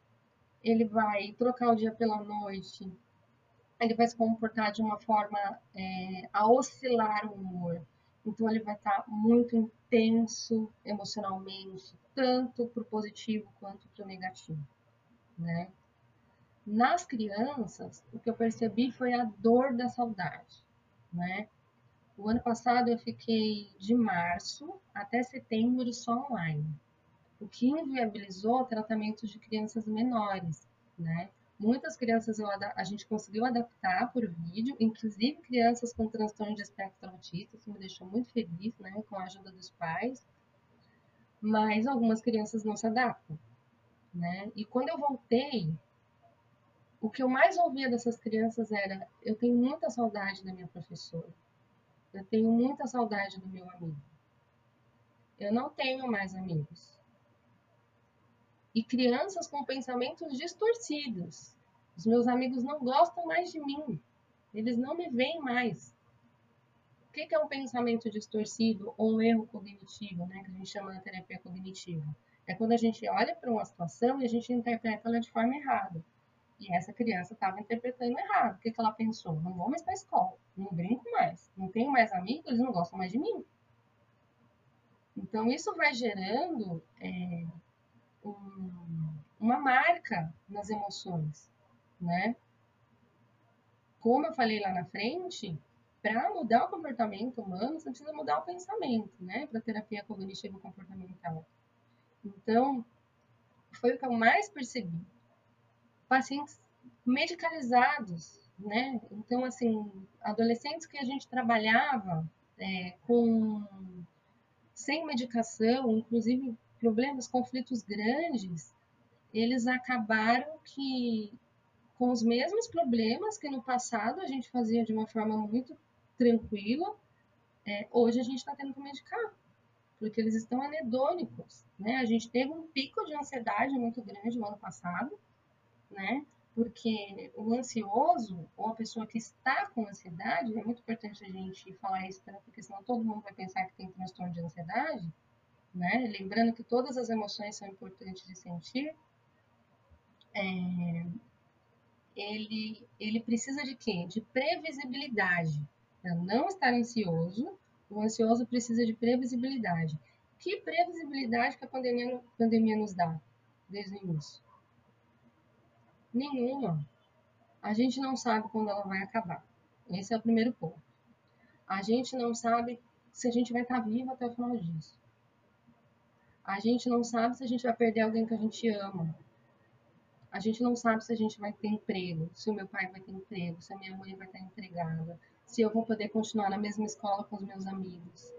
ele vai trocar o dia pela noite, ele vai se comportar de uma forma é, a oscilar o humor. Então, ele vai estar muito intenso emocionalmente, tanto para o positivo quanto para o negativo. Né? Nas crianças, o que eu percebi foi a dor da saudade. Né? O ano passado eu fiquei de março até setembro só online o que inviabilizou tratamentos de crianças menores, né? Muitas crianças a gente conseguiu adaptar por vídeo, inclusive crianças com transtorno de espectro autista, isso me deixou muito feliz, né, com a ajuda dos pais. Mas algumas crianças não se adaptam, né? E quando eu voltei, o que eu mais ouvia dessas crianças era: eu tenho muita saudade da minha professora, eu tenho muita saudade do meu amigo. Eu não tenho mais amigos e crianças com pensamentos distorcidos. Os meus amigos não gostam mais de mim. Eles não me veem mais. O que é um pensamento distorcido ou um erro cognitivo, né, que a gente chama de terapia cognitiva? É quando a gente olha para uma situação e a gente interpreta ela de forma errada. E essa criança estava interpretando errado. O que, que ela pensou? Não vou mais para a escola, não brinco mais, não tenho mais amigos, eles não gostam mais de mim. Então, isso vai gerando é, um, uma marca nas emoções, né? Como eu falei lá na frente, para mudar o comportamento humano, você precisa mudar o pensamento, né? Para terapia cognitiva comportamental. Então, foi o que eu mais percebi. Pacientes medicalizados, né? Então, assim, adolescentes que a gente trabalhava é, com sem medicação, inclusive problemas, conflitos grandes, eles acabaram que com os mesmos problemas que no passado a gente fazia de uma forma muito tranquila, é, hoje a gente está tendo que medicar, porque eles estão anedônicos, né? A gente teve um pico de ansiedade muito grande no ano passado, né? Porque o ansioso, ou a pessoa que está com ansiedade, é muito importante a gente falar isso, né? porque senão todo mundo vai pensar que tem transtorno de ansiedade, né? Lembrando que todas as emoções são importantes de sentir. É, ele, ele precisa de quê? De previsibilidade. Para não estar ansioso, o ansioso precisa de previsibilidade. Que previsibilidade que a pandemia, pandemia nos dá desde o início? Nenhuma. A gente não sabe quando ela vai acabar. Esse é o primeiro ponto. A gente não sabe se a gente vai estar vivo até o final disso. A gente não sabe se a gente vai perder alguém que a gente ama. A gente não sabe se a gente vai ter emprego, se o meu pai vai ter emprego, se a minha mãe vai estar empregada, se eu vou poder continuar na mesma escola com os meus amigos.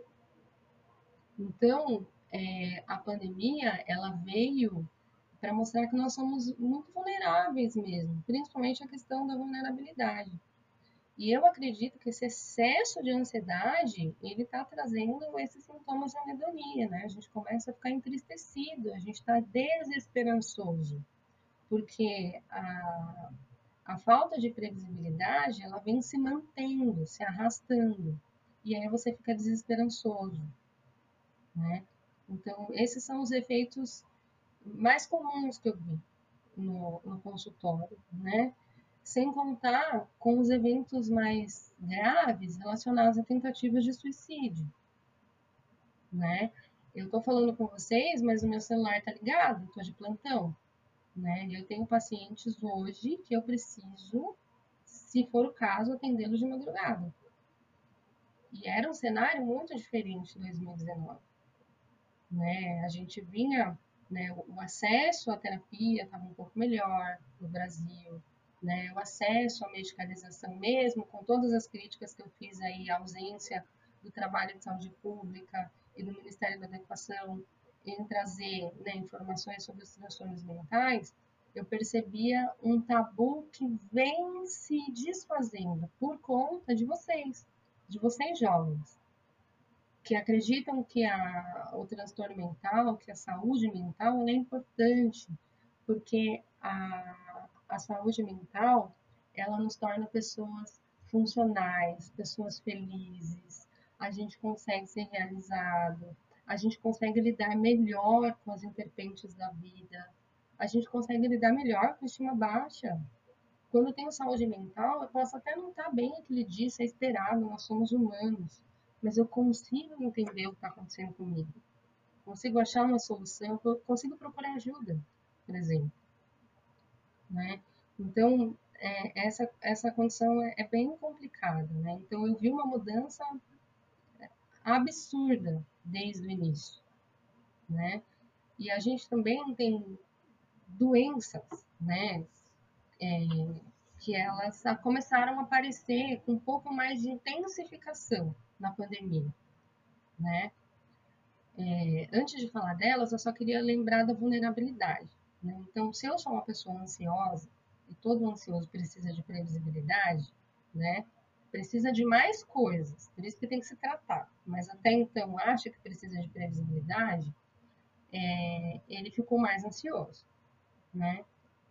Então, é, a pandemia, ela veio para mostrar que nós somos muito vulneráveis mesmo, principalmente a questão da vulnerabilidade. E eu acredito que esse excesso de ansiedade, ele está trazendo esses sintomas de anedonia, né? A gente começa a ficar entristecido, a gente está desesperançoso, porque a, a falta de previsibilidade, ela vem se mantendo, se arrastando, e aí você fica desesperançoso, né? Então, esses são os efeitos mais comuns que eu vi no, no consultório, né? Sem contar com os eventos mais graves relacionados a tentativas de suicídio, né? Eu estou falando com vocês, mas o meu celular está ligado, estou de plantão, né? Eu tenho pacientes hoje que eu preciso, se for o caso, atendê-los de madrugada. E era um cenário muito diferente em 2019, né? A gente vinha, né? O acesso à terapia estava um pouco melhor no Brasil, né, o acesso à medicalização mesmo, com todas as críticas que eu fiz aí, a ausência do trabalho de saúde pública e do Ministério da Educação em trazer né, informações sobre os transtornos mentais, eu percebia um tabu que vem se desfazendo por conta de vocês, de vocês jovens, que acreditam que a, o transtorno mental, que a saúde mental é importante, porque a a saúde mental, ela nos torna pessoas funcionais, pessoas felizes, a gente consegue ser realizado, a gente consegue lidar melhor com as interpentes da vida, a gente consegue lidar melhor com a estima baixa. Quando eu tenho saúde mental, eu posso até não estar bem aquele dia, é esperado, nós somos humanos, mas eu consigo entender o que está acontecendo comigo. Consigo achar uma solução, consigo procurar ajuda, por exemplo né? Então, é, essa, essa condição é, é, bem complicada, né? Então, eu vi uma mudança absurda desde o início, né? E a gente também tem doenças, né? É, que elas começaram a aparecer com um pouco mais de intensificação na pandemia, né? É, antes de falar delas, eu só queria lembrar da vulnerabilidade. Né? Então, se eu sou uma pessoa ansiosa, e todo ansioso precisa de previsibilidade, né? Precisa de mais coisas, por isso que tem que se tratar. Mas até então acha que precisa de previsibilidade, é, ele ficou mais ansioso, né?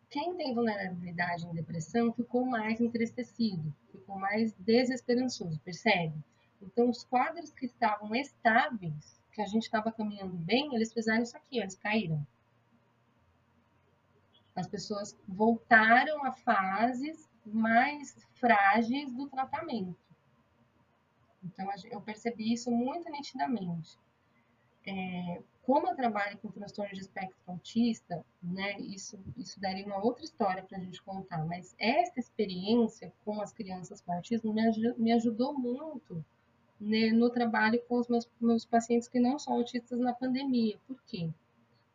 Quem tem vulnerabilidade em depressão ficou mais entristecido, ficou mais desesperançoso, percebe? Então, os quadros que estavam estáveis, que a gente estava caminhando bem, eles fizeram isso aqui, eles caíram. As pessoas voltaram a fases mais frágeis do tratamento. Então, eu percebi isso muito nitidamente. É, como eu trabalho com transtorno de espectro autista, né, isso, isso daria uma outra história para a gente contar, mas essa experiência com as crianças com autismo me, me ajudou muito né, no trabalho com os meus, meus pacientes que não são autistas na pandemia. Por quê?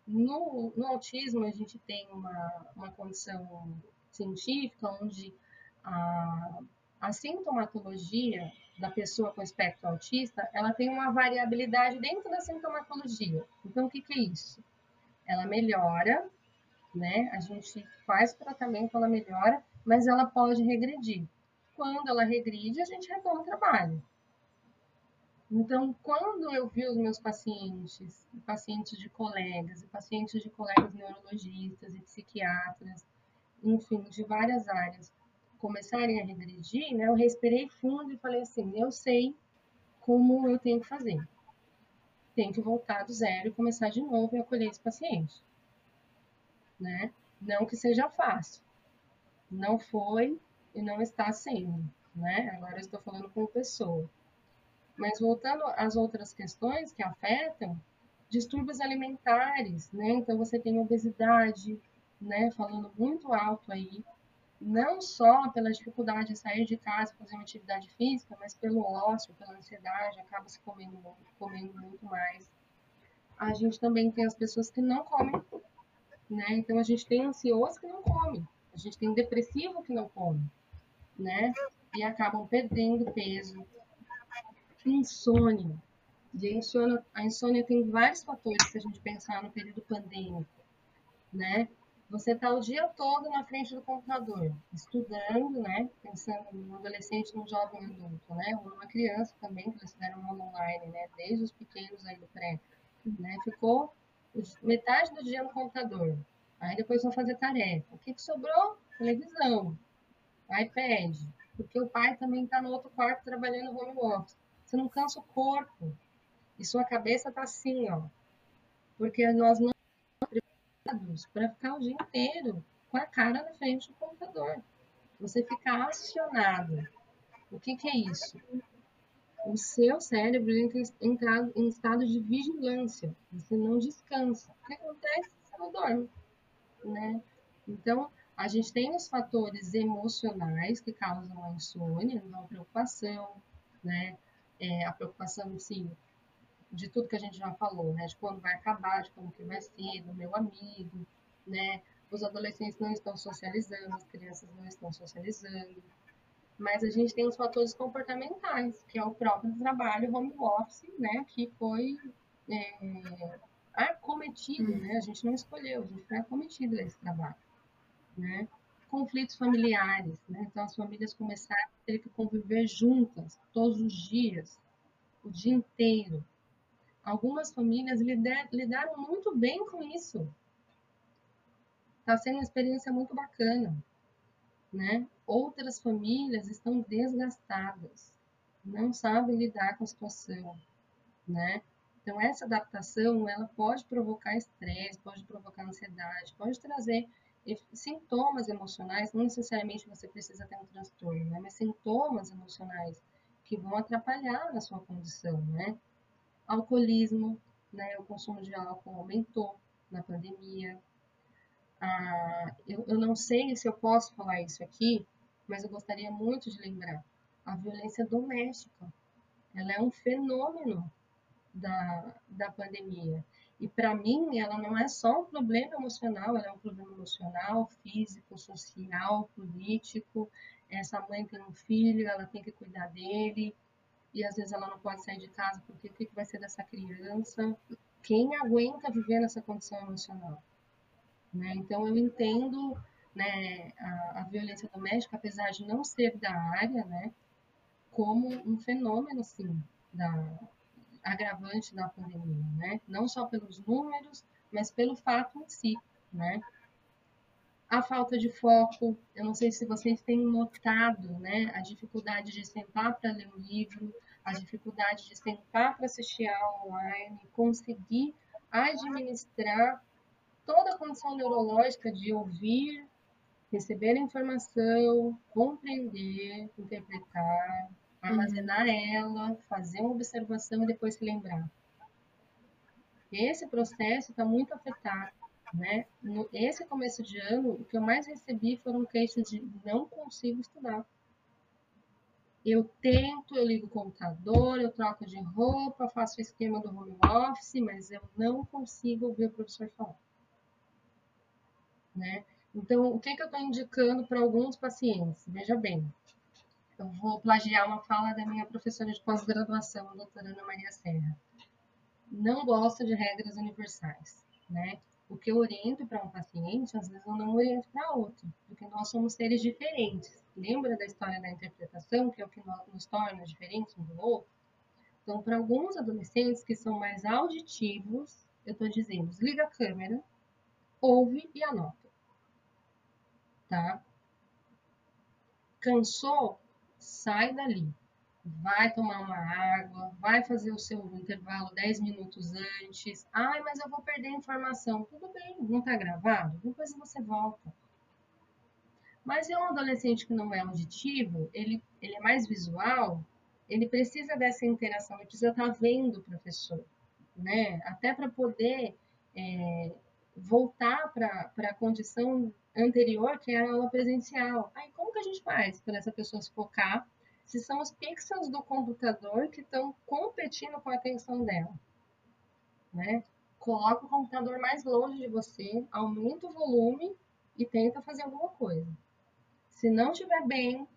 No, no autismo, a gente tem uma, uma condição científica onde a, a sintomatologia da pessoa com espectro autista, ela tem uma variabilidade dentro da sintomatologia. Então, o que, que é isso? Ela melhora, né? A gente faz o tratamento, ela melhora, mas ela pode regredir. Quando ela regride, a gente retoma o trabalho. Então, quando eu vi os meus pacientes, pacientes de colegas, pacientes de colegas neurologistas e psiquiatras, enfim, de várias áreas, começarem a regredir, né, eu respirei fundo e falei assim: eu sei como eu tenho que fazer. Tenho que voltar do zero e começar de novo e acolher esse paciente. Né? Não que seja fácil. Não foi e não está sendo. Né? Agora eu estou falando como pessoa. Mas voltando às outras questões que afetam, distúrbios alimentares, né? Então você tem obesidade, né? Falando muito alto aí, não só pela dificuldade de sair de casa fazer uma atividade física, mas pelo ócio, pela ansiedade, acaba se comendo, comendo muito mais. A gente também tem as pessoas que não comem, né? Então a gente tem ansioso que não come, a gente tem depressivo que não come, né? E acabam perdendo peso. Insônia. E a insônia, a insônia tem vários fatores se a gente pensar no período pandêmico, né? Você está o dia todo na frente do computador, estudando, né? Pensando no adolescente, no jovem adulto, né? Ou numa criança também, que eles fizeram aula online, né? Desde os pequenos aí do pré, né? Ficou metade do dia no computador. Aí depois vão fazer tarefa. O que, que sobrou? Televisão, iPad. Porque o pai também está no outro quarto trabalhando home office. Você não cansa o corpo. E sua cabeça está assim, ó. Porque nós não para ficar o dia inteiro com a cara na frente do computador. Você fica acionado. O que, que é isso? O seu cérebro entra em estado de vigilância. Você não descansa. O que acontece? Você não dorme. Né? Então, a gente tem os fatores emocionais que causam a insônia, a preocupação, né? É, a preocupação, sim, de tudo que a gente já falou, né? De quando vai acabar, de como que vai ser, do meu amigo, né? Os adolescentes não estão socializando, as crianças não estão socializando. Mas a gente tem os fatores comportamentais, que é o próprio trabalho home office, né? Que foi é, acometido, hum. né? A gente não escolheu, a gente foi acometido desse trabalho, né? Conflitos familiares, né? Então as famílias começaram a ter que conviver juntas todos os dias, o dia inteiro, Algumas famílias lidaram muito bem com isso. Está sendo uma experiência muito bacana, né? Outras famílias estão desgastadas, não sabem lidar com a situação, né? Então essa adaptação, ela pode provocar estresse, pode provocar ansiedade, pode trazer sintomas emocionais, não necessariamente você precisa ter um transtorno, né? mas sintomas emocionais que vão atrapalhar na sua condição, né? Alcoolismo, né? O consumo de álcool aumentou na pandemia. Ah, eu, eu não sei se eu posso falar isso aqui, mas eu gostaria muito de lembrar. A violência doméstica, ela é um fenômeno da, da pandemia. E para mim, ela não é só um problema emocional, ela é um problema emocional, físico, social, político. Essa mãe tem um filho, ela tem que cuidar dele, e às vezes ela não pode sair de casa porque o que vai ser dessa criança? Quem aguenta viver nessa condição emocional? Né? Então eu entendo né, a, a, violência doméstica, apesar de não ser da área, né, como um fenômeno assim, da, agravante da pandemia, né? não só pelos números, mas pelo fato em si. Né? a falta de foco. Eu não sei se vocês têm notado, né, a dificuldade de sentar para ler um livro, a dificuldade de sentar para assistir a online, conseguir administrar toda a condição neurológica de ouvir, receber a informação, compreender, interpretar, armazenar ela, fazer uma observação e depois se lembrar. Esse processo está muito afetado. Né? No, esse começo de ano, o que eu mais recebi foram queixas de não consigo estudar. Eu tento, eu ligo o computador, eu troco de roupa, faço o esquema do home office, mas eu não consigo ouvir o professor falar. Né? Então, o que, que eu estou indicando para alguns pacientes? Veja bem, eu vou plagiar uma fala da minha professora de pós-graduação, a doutora Ana Maria Serra. Não gosta de regras universais, né? O que eu oriento para um paciente, às vezes eu não oriento para outro, porque nós somos seres diferentes. Lembra da história da interpretação, que é o que nos torna diferentes um do outro? Então, para alguns adolescentes que são mais auditivos, eu estou dizendo, desliga a câmera, ouve e anota. Tá? Cansou? Sai dali vai tomar uma água, vai fazer o seu intervalo 10 minutos antes. Ai, mas eu vou perder a informação. Tudo bem, não está gravado? Depois você volta. Mas é um adolescente que não é auditivo, ele, ele é mais visual, ele precisa dessa interação, ele precisa estar tá vendo o professor, né? Até para poder é, voltar para a condição anterior, que era a aula presencial. Aí, como que a gente faz para essa pessoa se focar se são os pixels do computador que estão competindo com a atenção dela. Né? Coloca o computador mais longe de você, aumenta o volume e tenta fazer alguma coisa. Se não estiver bem,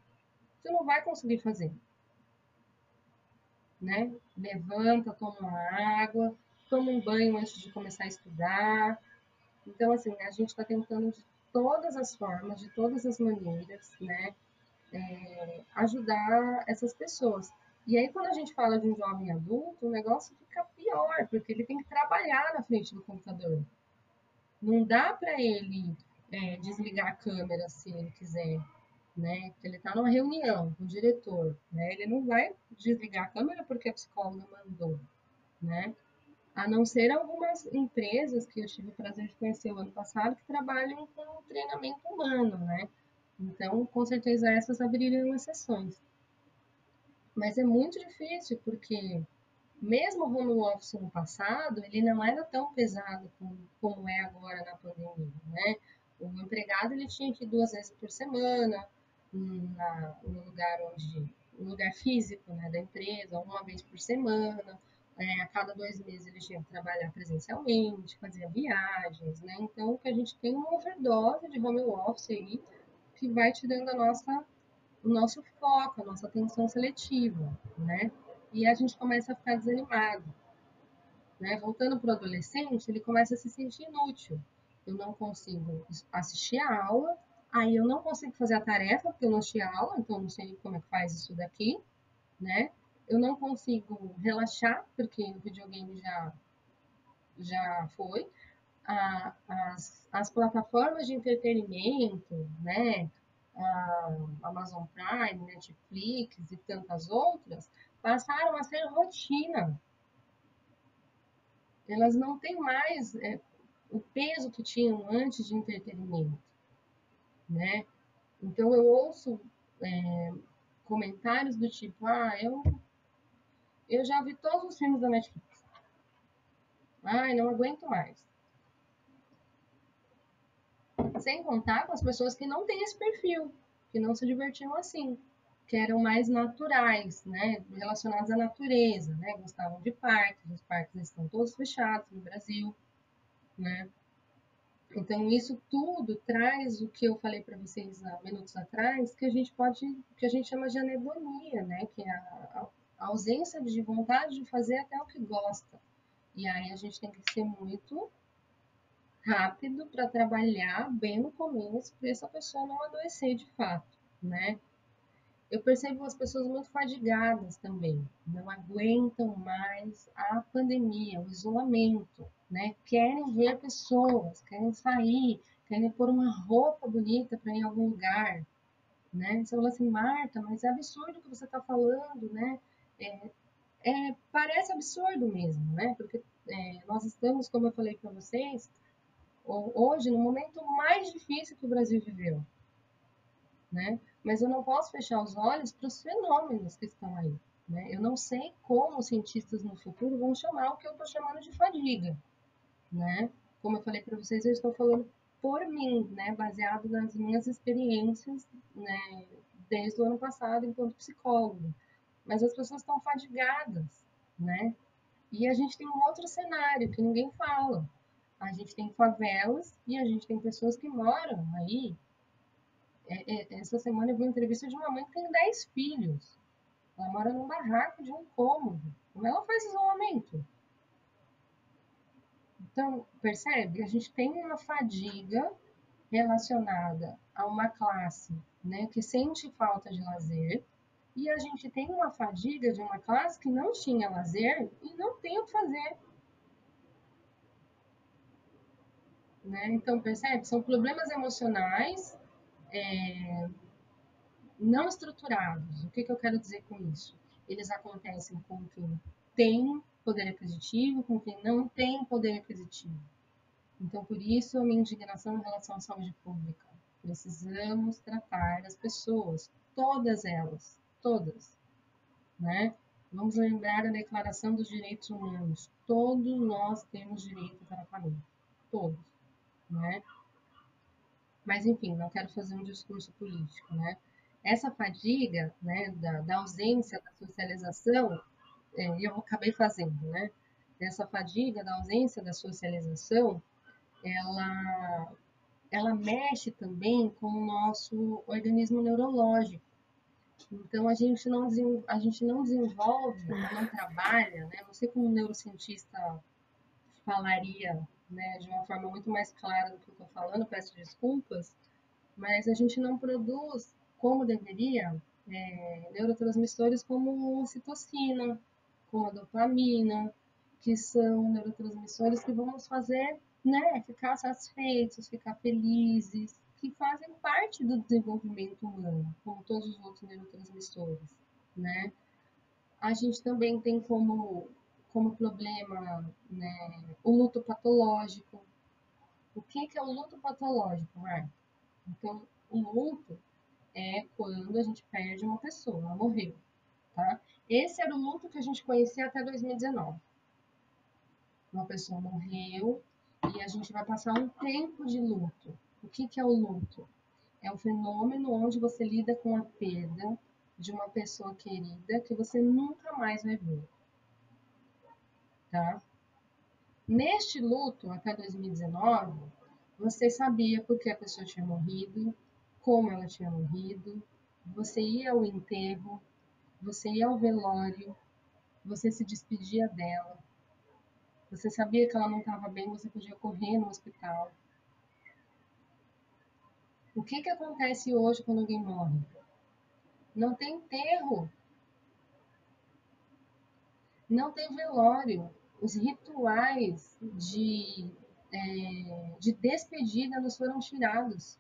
você não vai conseguir fazer. Né? Levanta, toma uma água, toma um banho antes de começar a estudar. Então, assim, a gente está tentando de todas as formas, de todas as maneiras, né? é, ajudar essas pessoas. E aí, quando a gente fala de um jovem adulto, o negócio fica pior, porque ele tem que trabalhar na frente do computador. Não dá para ele é, desligar a câmera se ele quiser, né? Ele está numa reunião com o diretor, né? Ele não vai desligar a câmera porque a psicóloga mandou, né? A não ser algumas empresas que eu tive o prazer de conhecer o ano passado que trabalham com treinamento humano, né? Então, com certeza, essas abririam exceções. Mas é muito difícil, porque mesmo o home office no passado, ele não era tão pesado como, como é agora na pandemia, né? O empregado, ele tinha que ir duas vezes por semana, na, no lugar onde, no lugar físico né, da empresa, uma vez por semana, é, a cada dois meses ele tinha que trabalhar presencialmente, fazia viagens, né? Então, que a gente tem uma overdose de home office aí, que vai tirando a nossa, o nosso foco, a nossa atenção seletiva, né? E a gente começa a ficar desanimado. Né? Voltando para o adolescente, ele começa a se sentir inútil. Eu não consigo assistir a aula, aí eu não consigo fazer a tarefa, porque eu não assisti a aula, então não sei como é que faz isso daqui, né? Eu não consigo relaxar, porque o videogame já, já foi a, as, as plataformas de entretenimento, né, a Amazon Prime, Netflix e tantas outras, passaram a ser rotina. Elas não têm mais é, o peso que tinham antes de entretenimento, né? Então eu ouço é, comentários do tipo, ah, eu, eu já vi todos os filmes da Netflix. Ai, não aguento mais. Sem contar com as pessoas que não têm esse perfil, que não se divertiam assim, que eram mais naturais, né, relacionados à natureza, né, gostavam de parques, os parques estão todos fechados no Brasil, né. Então isso tudo traz o que eu falei para vocês há minutos atrás, que a gente pode, que a gente chama de anedonia, né, que é a, a ausência de vontade de fazer até o que gosta. E aí a gente tem que ser muito rápido para trabalhar bem no começo, para essa pessoa não adoecer de fato, né? Eu percebo as pessoas muito fadigadas também, não aguentam mais a pandemia, o isolamento, né? Querem ver pessoas, querem sair, querem pôr uma roupa bonita para ir em algum lugar, né? Você fala assim, Marta, mas é absurdo o que você está falando, né? É, é, parece absurdo mesmo, né? Porque é, nós estamos, como eu falei para vocês, hoje no momento mais difícil que o Brasil viveu, né? Mas eu não posso fechar os olhos para os fenômenos que estão aí. Né? Eu não sei como os cientistas no futuro vão chamar o que eu estou chamando de fadiga. Né? Como eu falei para vocês, eu estou falando por mim, né? baseado nas minhas experiências né? desde o ano passado enquanto psicólogo. Mas as pessoas estão fadigadas, né? E a gente tem um outro cenário que ninguém fala. A gente tem favelas e a gente tem pessoas que moram aí é, é, essa semana eu vi uma entrevista de uma mãe que tem 10 filhos. Ela mora num barraco de um cômodo. Como ela faz isolamento? Então, percebe? A gente tem uma fadiga relacionada a uma classe né, que sente falta de lazer, e a gente tem uma fadiga de uma classe que não tinha lazer e não tem o que fazer. Né? Então, percebe? São problemas emocionais é, não estruturados. O que, que eu quero dizer com isso? Eles acontecem com quem tem poder aquisitivo, com quem não tem poder aquisitivo. Então, por isso, a minha indignação em relação à saúde pública. Precisamos tratar as pessoas, todas elas, todas, né? Vamos lembrar a Declaração dos Direitos Humanos. Todos nós temos direito a tratamento. Todos, né? Mas, enfim, não quero fazer um discurso político, né? Essa fadiga, né, da, da ausência da socialização, é, eu acabei fazendo, né? Essa fadiga da ausência da socialização, ela, ela mexe também com o nosso organismo neurológico. Então, a gente não, a gente não desenvolve, não trabalha, né? Não sei como um neurocientista falaria né, de uma forma muito mais clara do que eu estou falando, peço desculpas, mas a gente não produz como deveria é, neurotransmissores como citocina, como a dopamina, que são neurotransmissores que vão nos fazer né, ficar satisfeitos, ficar felizes, que fazem parte do desenvolvimento humano, como todos os outros neurotransmissores, né? A gente também tem como como problema né, o luto patológico. O que, que é o luto patológico, Marta? Então, o luto é quando a gente perde uma pessoa, ela morreu, tá? Esse era o luto que a gente conhecia até 2019. Uma pessoa morreu e a gente vai passar um tempo de luto. O que, que é o luto? É um fenômeno onde você lida com a perda de uma pessoa querida que você nunca mais vai ver tá? Neste luto, até 2019, você sabia por que a pessoa tinha morrido, como ela tinha morrido, você ia ao enterro, você ia ao velório, você se despedia dela, você sabia que ela não estava bem, você podia correr no hospital. O que, que acontece hoje quando alguém morre? Não tem enterro, não tem velório. Os rituais de, é, de despedida nos foram tirados.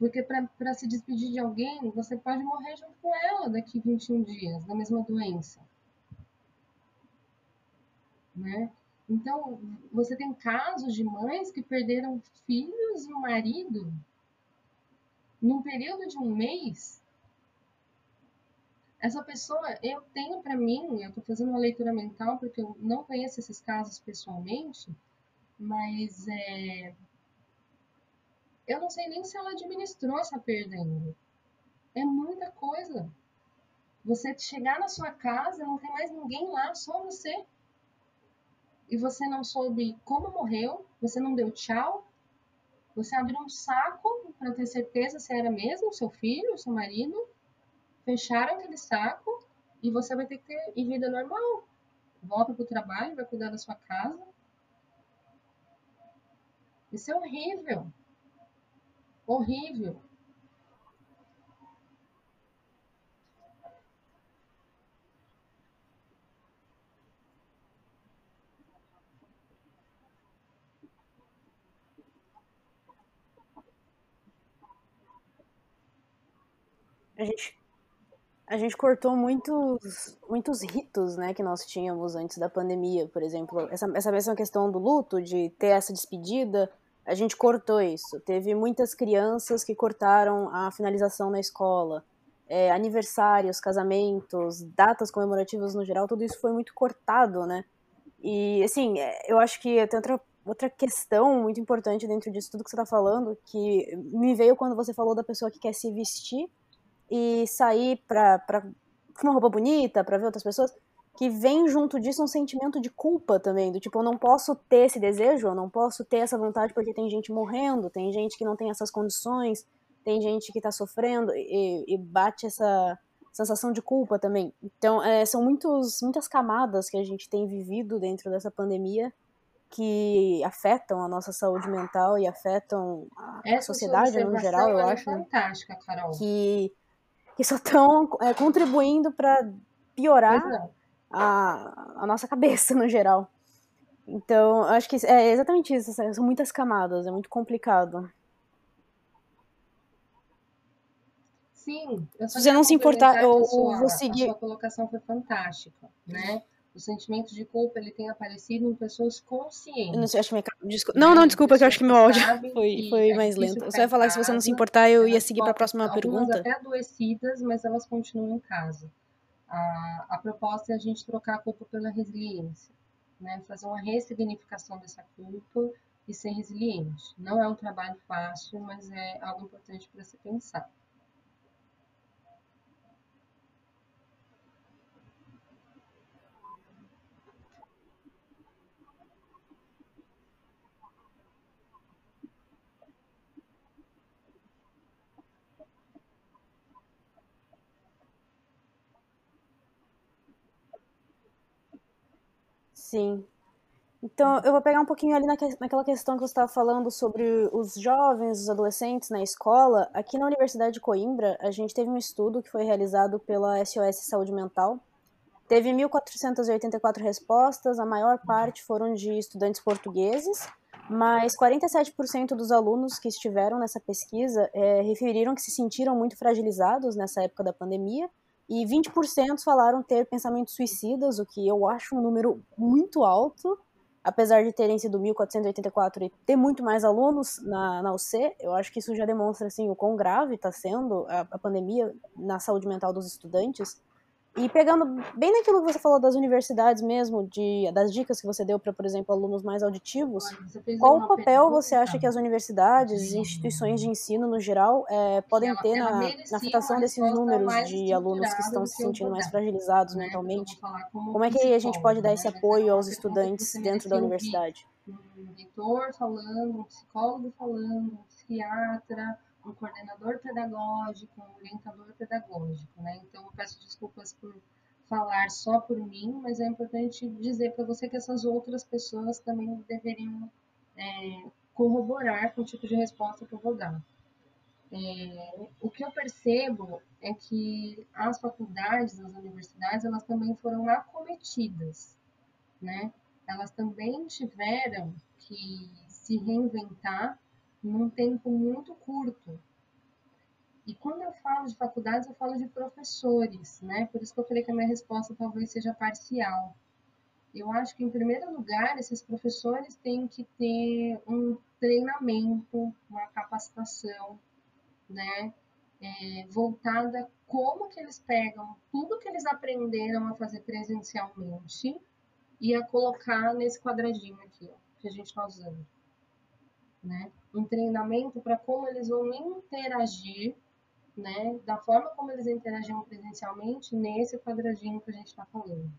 Porque para se despedir de alguém, você pode morrer junto com ela daqui 21 dias, da mesma doença. Né? Então, você tem casos de mães que perderam filhos e o marido num período de um mês essa pessoa, eu tenho para mim, eu estou fazendo uma leitura mental porque eu não conheço esses casos pessoalmente, mas é, eu não sei nem se ela administrou essa perda ainda. É muita coisa. Você chegar na sua casa, não tem mais ninguém lá, só você. E você não soube como morreu, você não deu tchau, você abriu um saco para ter certeza se era mesmo seu filho, seu marido fecharam aquele saco e você vai ter que ter vida normal. Volta para o trabalho, vai cuidar da sua casa. Isso é horrível. Horrível. Gente, a gente cortou muitos, muitos ritos, né, que nós tínhamos antes da pandemia, por exemplo. Essa, essa mesma questão do luto, de ter essa despedida, a gente cortou isso. Teve muitas crianças que cortaram a finalização na escola. É, aniversários, casamentos, datas comemorativas no geral, tudo isso foi muito cortado, né? E, assim, é, eu acho que tem outra, outra questão muito importante dentro disso tudo que você está falando, que me veio quando você falou da pessoa que quer se vestir e sair pra, pra com uma roupa bonita, para ver outras pessoas, que vem junto disso um sentimento de culpa também, do tipo, eu não posso ter esse desejo, eu não posso ter essa vontade porque tem gente morrendo, tem gente que não tem essas condições, tem gente que tá sofrendo e, e bate essa sensação de culpa também. Então, é, são muitos, muitas camadas que a gente tem vivido dentro dessa pandemia que afetam a nossa saúde mental e afetam a Essa sociedade no geral, eu é acho. Fantástica, Carol. Que, que só estão é, contribuindo para piorar a, a nossa cabeça no geral. Então, acho que é exatamente isso. São muitas camadas, é muito complicado. Sim, se você não se importar, eu vou seguir. A sua colocação foi fantástica, né? O sentimento de culpa ele tem aparecido em pessoas conscientes. Eu não sei, acho que minha... Desculpa. Não, não, desculpa, que eu acho que meu áudio foi, foi mais lento. Você vai falar que se você não se importar, eu ia seguir para a próxima pergunta. até adoecidas, mas elas continuam em casa. A, a proposta é a gente trocar a culpa pela resiliência, né? Fazer uma ressignificação dessa culpa e ser resiliente. Não é um trabalho fácil, mas é algo importante para se pensar. Sim. Então, eu vou pegar um pouquinho ali naquela questão que você estava falando sobre os jovens, os adolescentes na escola. Aqui na Universidade de Coimbra, a gente teve um estudo que foi realizado pela SOS Saúde Mental. Teve 1.484 respostas, a maior parte foram de estudantes portugueses, mas 47% dos alunos que estiveram nessa pesquisa é, referiram que se sentiram muito fragilizados nessa época da pandemia e 20% falaram ter pensamentos suicidas, o que eu acho um número muito alto, apesar de terem sido 1.484 e ter muito mais alunos na, na UC, eu acho que isso já demonstra assim, o quão grave está sendo a, a pandemia na saúde mental dos estudantes. E pegando bem naquilo que você falou das universidades mesmo, de, das dicas que você deu para, por exemplo, alunos mais auditivos, qual o papel você acha que as universidades e instituições de ensino no geral é, podem ter na, na desses números de alunos que estão se sentindo mais fragilizados né? mentalmente? Como é que a gente pode dar esse né? apoio aos estudantes dentro da universidade? Um reitor falando, um psicólogo falando, um psiquiatra, um coordenador pedagógico, um orientador pedagógico, né? Então, eu peço desculpas por falar só por mim, mas é importante dizer para você que essas outras pessoas também deveriam é, corroborar com o tipo de resposta que eu vou dar. É, o que eu percebo é que as faculdades, as universidades, elas também foram acometidas, né? Elas também tiveram que se reinventar num tempo muito curto. E quando eu falo de faculdades, eu falo de professores, né? Por isso que eu falei que a minha resposta talvez seja parcial. Eu acho que, em primeiro lugar, esses professores têm que ter um treinamento, uma capacitação, né? É, voltada como que eles pegam tudo que eles aprenderam a fazer presencialmente e a colocar nesse quadradinho aqui, ó, que a gente está usando né? Um treinamento para como eles vão interagir, né? Da forma como eles interagiam presencialmente nesse quadradinho que a gente está falando.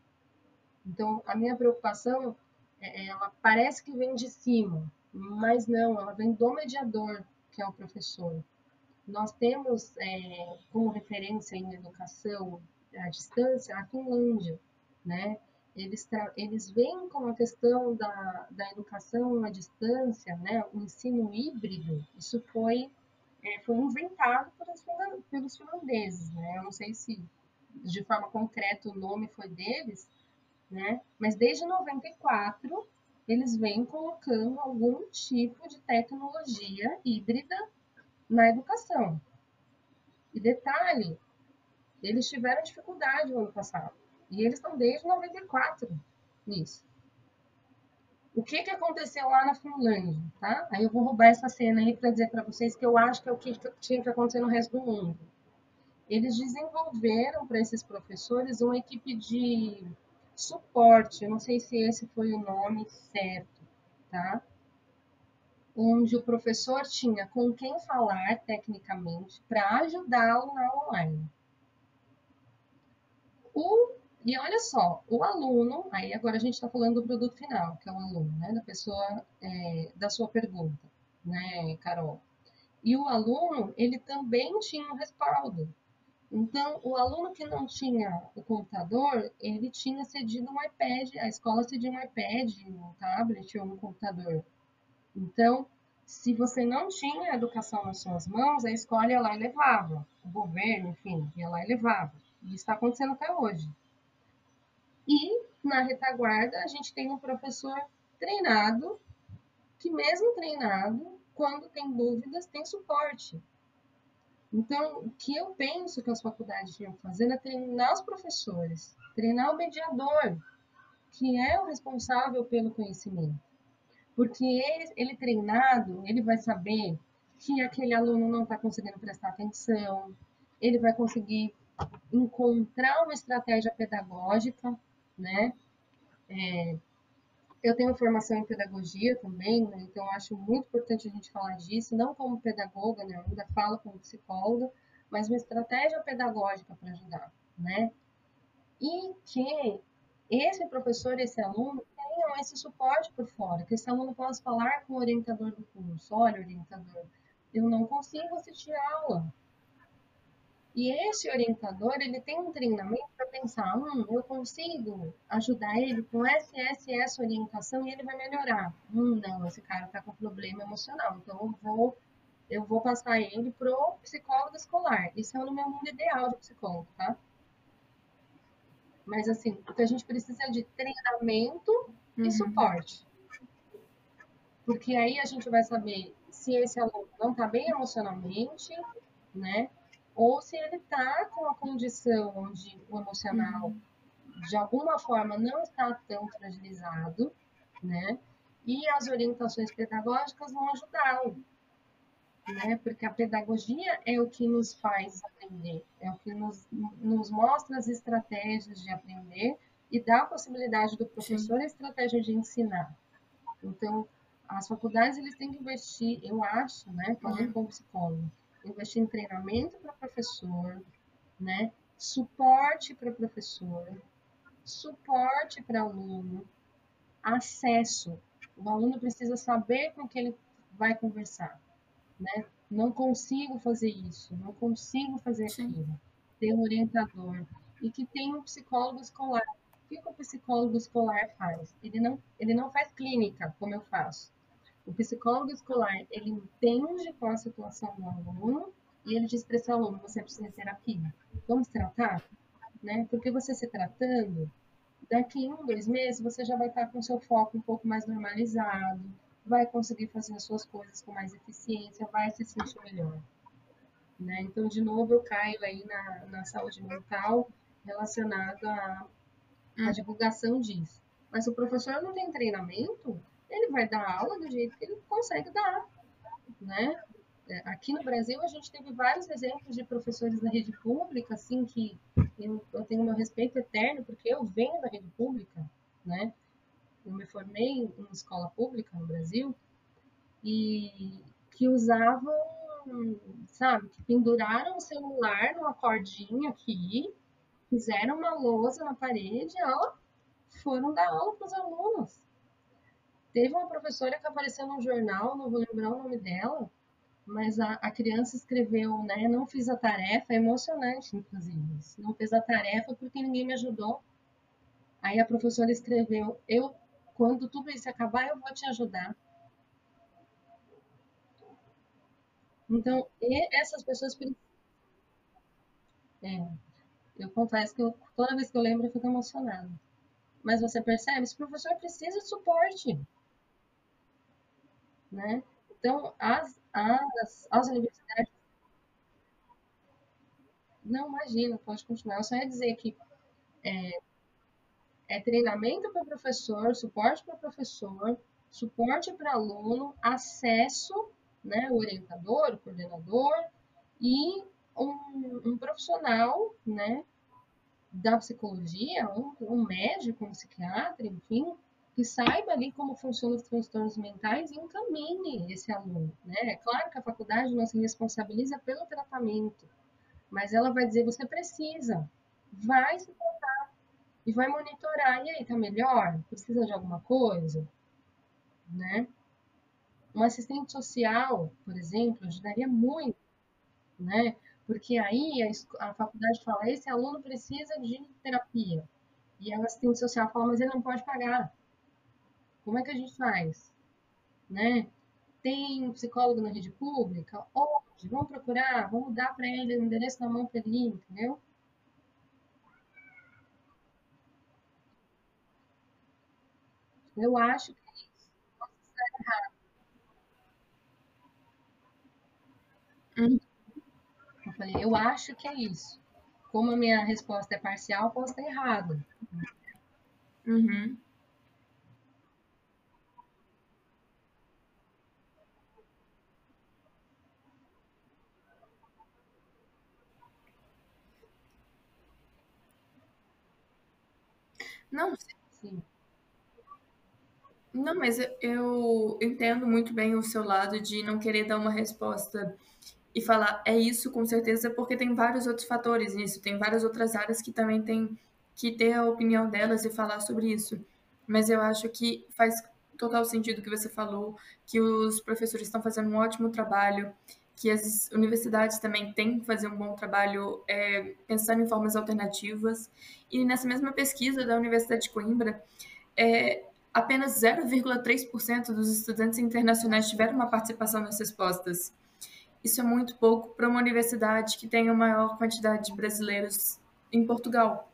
Então, a minha preocupação, é, ela parece que vem de cima, mas não, ela vem do mediador, que é o professor. Nós temos é, como referência em educação à distância a Finlândia, né? Eles, eles veem como a questão da, da educação à distância, né, o ensino híbrido, isso foi, é, foi inventado pelos, pelos finlandeses. Né? Eu não sei se de forma concreta o nome foi deles, né? mas desde 94 eles vêm colocando algum tipo de tecnologia híbrida na educação. E detalhe, Eles tiveram dificuldade no ano passado. E eles estão desde 94 nisso. O que, que aconteceu lá na Finlândia, tá? Aí eu vou roubar essa cena aí para dizer para vocês que eu acho que é o que tinha que acontecer no resto do mundo. Eles desenvolveram para esses professores uma equipe de suporte, não sei se esse foi o nome certo, tá? Onde o professor tinha com quem falar tecnicamente para ajudá-lo na online. O, e olha só, o aluno, aí agora a gente está falando do produto final, que é o aluno, né, da pessoa, é, da sua pergunta, né, Carol? E o aluno, ele também tinha um respaldo. Então, o aluno que não tinha o computador, ele tinha cedido um iPad, a escola cedia um iPad, um tablet ou um computador. Então, se você não tinha educação nas suas mãos, a escola ia lá e levava. O governo, enfim, ia lá e levava. Isso está acontecendo até hoje. E na retaguarda a gente tem um professor treinado, que mesmo treinado, quando tem dúvidas, tem suporte. Então, o que eu penso que as faculdades que fazer é treinar os professores, treinar o mediador, que é o responsável pelo conhecimento. Porque ele, ele treinado, ele vai saber que aquele aluno não está conseguindo prestar atenção, ele vai conseguir encontrar uma estratégia pedagógica, né? É, eu tenho formação em pedagogia também, né? então acho muito importante a gente falar disso, não como pedagoga, né? Eu ainda falo como psicóloga, mas uma estratégia pedagógica para ajudar, né? E que esse professor, esse aluno, tenham esse suporte por fora, que esse aluno possa falar com o orientador do curso, olha, orientador, eu não consigo assistir aula, e esse orientador, ele tem um treinamento para pensar, hum, eu consigo ajudar ele com essa, essa essa orientação e ele vai melhorar. Hum, não, esse cara está com problema emocional, então eu vou, eu vou passar ele pro psicólogo escolar. Isso é o meu mundo ideal de psicólogo, tá? Mas assim, o que a gente precisa é de treinamento uhum. e suporte. Porque aí a gente vai saber se esse aluno não está bem emocionalmente, né? Ou se ele está com uma condição onde o emocional, de alguma forma, não está tão fragilizado, né? E as orientações pedagógicas vão ajudá-lo, né? Porque a pedagogia é o que nos faz aprender, é o que nos, nos mostra as estratégias de aprender e dá a possibilidade do professor a estratégia de ensinar. Então, as faculdades eles têm que investir, eu acho, né, falando uhum. como psicólogo, investir em treinamento para professor, né? Suporte para professor, suporte para aluno, acesso. O aluno precisa saber com que ele vai conversar, né? Não consigo fazer isso, não consigo fazer aquilo. Ter um orientador e que tem um psicólogo escolar. O que o psicólogo escolar faz? Ele não, ele não faz clínica, como eu faço. O psicólogo escolar, ele entende qual a situação do aluno e ele diz para esse aluno, você precisa de terapia. Vamos tratar? Né? Porque você se tratando, daqui um, dois meses, você já vai estar com seu foco um pouco mais normalizado, vai conseguir fazer as suas coisas com mais eficiência, vai se sentir melhor. Né? Então, de novo, eu caio aí na, na saúde mental relacionada à, à divulgação disso. Mas o professor não tem treinamento, ele vai dar aula do jeito que ele consegue dar, né? É, aqui no Brasil, a gente teve vários exemplos de professores da rede pública, assim, que eu, eu tenho meu respeito eterno, porque eu venho da rede pública, né? Eu me formei em escola pública no Brasil, e que usavam, sabe, que penduraram o celular numa cordinha aqui, fizeram uma lousa na parede, ó, foram dar aula para os alunos. Teve uma professora que apareceu no jornal, não vou lembrar o nome dela, mas a, a criança escreveu, né? Não fiz a tarefa, é emocionante, inclusive. Não fiz a tarefa porque ninguém me ajudou. Aí a professora escreveu: Eu, quando tudo isso acabar, eu vou te ajudar. Então, essas pessoas é, eu confesso que eu, toda vez que eu lembro eu fico emocionada. Mas você percebe, esse professor precisa de suporte né? Então, as, as, as universidades. Não, imagina, pode continuar. Eu só ia dizer que é, é treinamento para professor, suporte para professor, suporte para aluno, acesso, né, o orientador, o coordenador e um, um profissional, né, da psicologia, um, um médico, um psiquiatra, enfim, que saiba ali como funcionam os transtornos mentais e encaminhe esse aluno. Né? É claro que a faculdade não se responsabiliza pelo tratamento, mas ela vai dizer: você precisa, vai se tratar e vai monitorar. E aí, tá melhor? Precisa de alguma coisa? Né? Um assistente social, por exemplo, ajudaria muito, né? Porque aí a, a faculdade fala: esse aluno precisa de terapia. E o assistente social fala: mas ele não pode pagar. Como é que a gente faz? Né? Tem psicólogo na rede pública? Onde? Vamos procurar, vamos dar para ele o endereço na mão para ele, entendeu? Eu acho que é isso. Posso estar errado. Eu falei, eu acho que é isso. Como a minha resposta é parcial, posso estar errada. Uhum. Não, Sim. não, mas eu entendo muito bem o seu lado de não querer dar uma resposta e falar é isso com certeza, porque tem vários outros fatores nisso, tem várias outras áreas que também tem que ter a opinião delas e falar sobre isso. Mas eu acho que faz total sentido o que você falou, que os professores estão fazendo um ótimo trabalho, que as universidades também têm que fazer um bom trabalho é, pensando em formas alternativas. E nessa mesma pesquisa da Universidade de Coimbra, é, apenas 0,3% dos estudantes internacionais tiveram uma participação nas respostas. Isso é muito pouco para uma universidade que tem a maior quantidade de brasileiros em Portugal.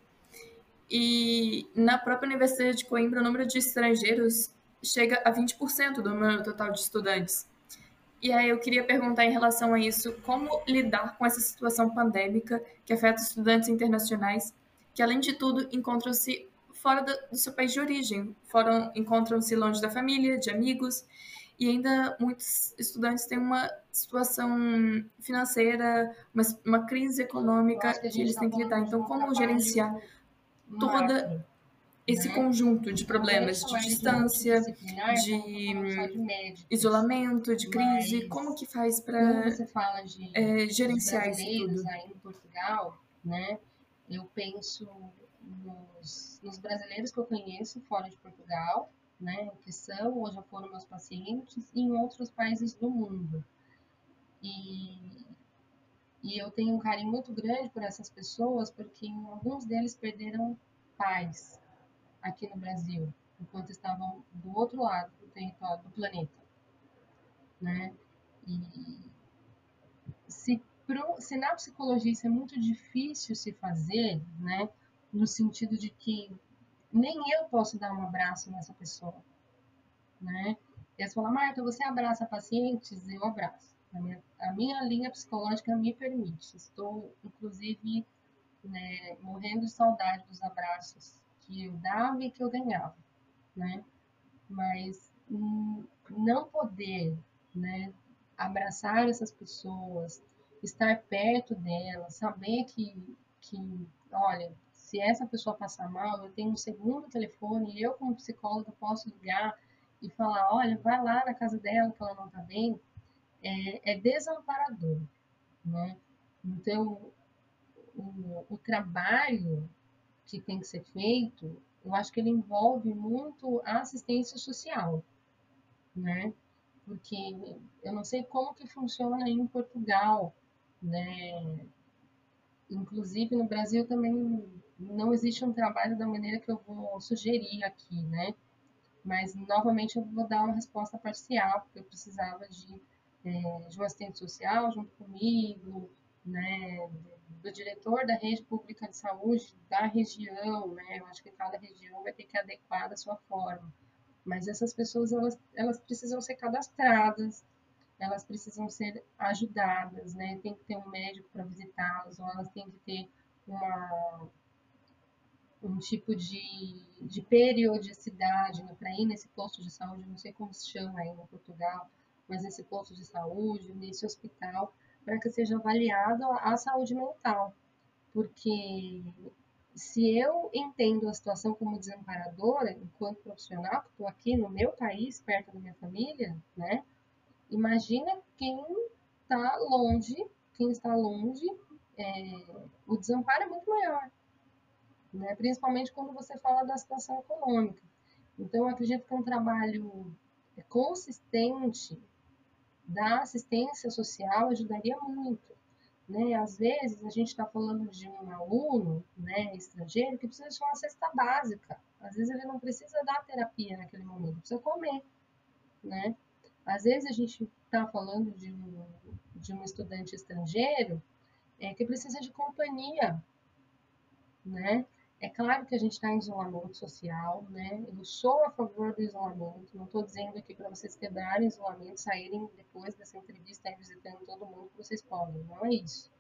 E na própria Universidade de Coimbra, o número de estrangeiros chega a 20% do número total de estudantes. E aí eu queria perguntar em relação a isso, como lidar com essa situação pandêmica que afeta estudantes internacionais, que além de tudo encontram-se fora do, seu país de origem, foram encontram-se longe da família, de amigos, e ainda muitos estudantes têm uma situação financeira, uma, uma crise econômica que, que eles têm que lidar. Então, como gerenciar toda esse conjunto de problemas de distância, de isolamento, de crise, como que faz para é, gerenciar isso tudo? Aí em Portugal, né, eu penso nos, nos, brasileiros que eu conheço fora de Portugal, né, que são ou já foram meus pacientes, e em outros países do mundo. E, e eu tenho um carinho muito grande por essas pessoas, porque alguns deles perderam pais, aqui no Brasil, enquanto estavam do outro lado do território do planeta, né? E se, pro, se na psicologia isso é muito difícil se fazer, né? No sentido de que nem eu posso dar um abraço nessa pessoa, né? E você fala, Marta, você abraça pacientes? Eu abraço. A minha, a minha linha psicológica me permite. Estou, inclusive, né, morrendo de saudade dos abraços que eu dava e que eu ganhava, né? Mas não poder, né, abraçar essas pessoas, estar perto delas, saber que, que, olha, se essa pessoa passar mal, eu tenho um segundo telefone, eu como psicóloga posso ligar e falar, olha, vai lá na casa dela que ela não tá bem, é, é desamparador, né? Então, o, o trabalho que tem que ser feito, eu acho que ele envolve muito a assistência social, né? Porque eu não sei como que funciona em Portugal, né? Inclusive no Brasil também não existe um trabalho da maneira que eu vou sugerir aqui, né? Mas novamente eu vou dar uma resposta parcial, porque eu precisava de, é, de um assistente social junto comigo, né? Do diretor da rede pública de saúde da região, né? Eu acho que cada região vai ter que adequar da sua forma. Mas essas pessoas, elas, elas precisam ser cadastradas, elas precisam ser ajudadas, né? Tem que ter um médico para visitá-las, ou elas têm que ter uma, um tipo de, de periodicidade né, para ir nesse posto de saúde, não sei como se chama aí no Portugal, mas nesse posto de saúde, nesse hospital, para que seja avaliada a saúde mental. Porque se eu entendo a situação como desamparadora, enquanto profissional, que estou aqui no meu país, perto da minha família, né? Imagina quem está longe, quem está longe, é, o desamparo é muito maior, né? Principalmente quando você fala da situação econômica. Então, acredito que um trabalho consistente da assistência social ajudaria muito. Né? Às vezes, a gente está falando de um aluno né, estrangeiro que precisa de uma cesta básica. Às vezes, ele não precisa dar terapia naquele momento, precisa comer. Né? Às vezes, a gente está falando de um, de um estudante estrangeiro é, que precisa de companhia. Né? É claro que a gente está em isolamento social, né? Eu sou a favor do isolamento, não estou dizendo aqui para vocês quebrarem isolamento, saírem depois dessa entrevista aí visitando todo mundo que vocês podem, não é isso.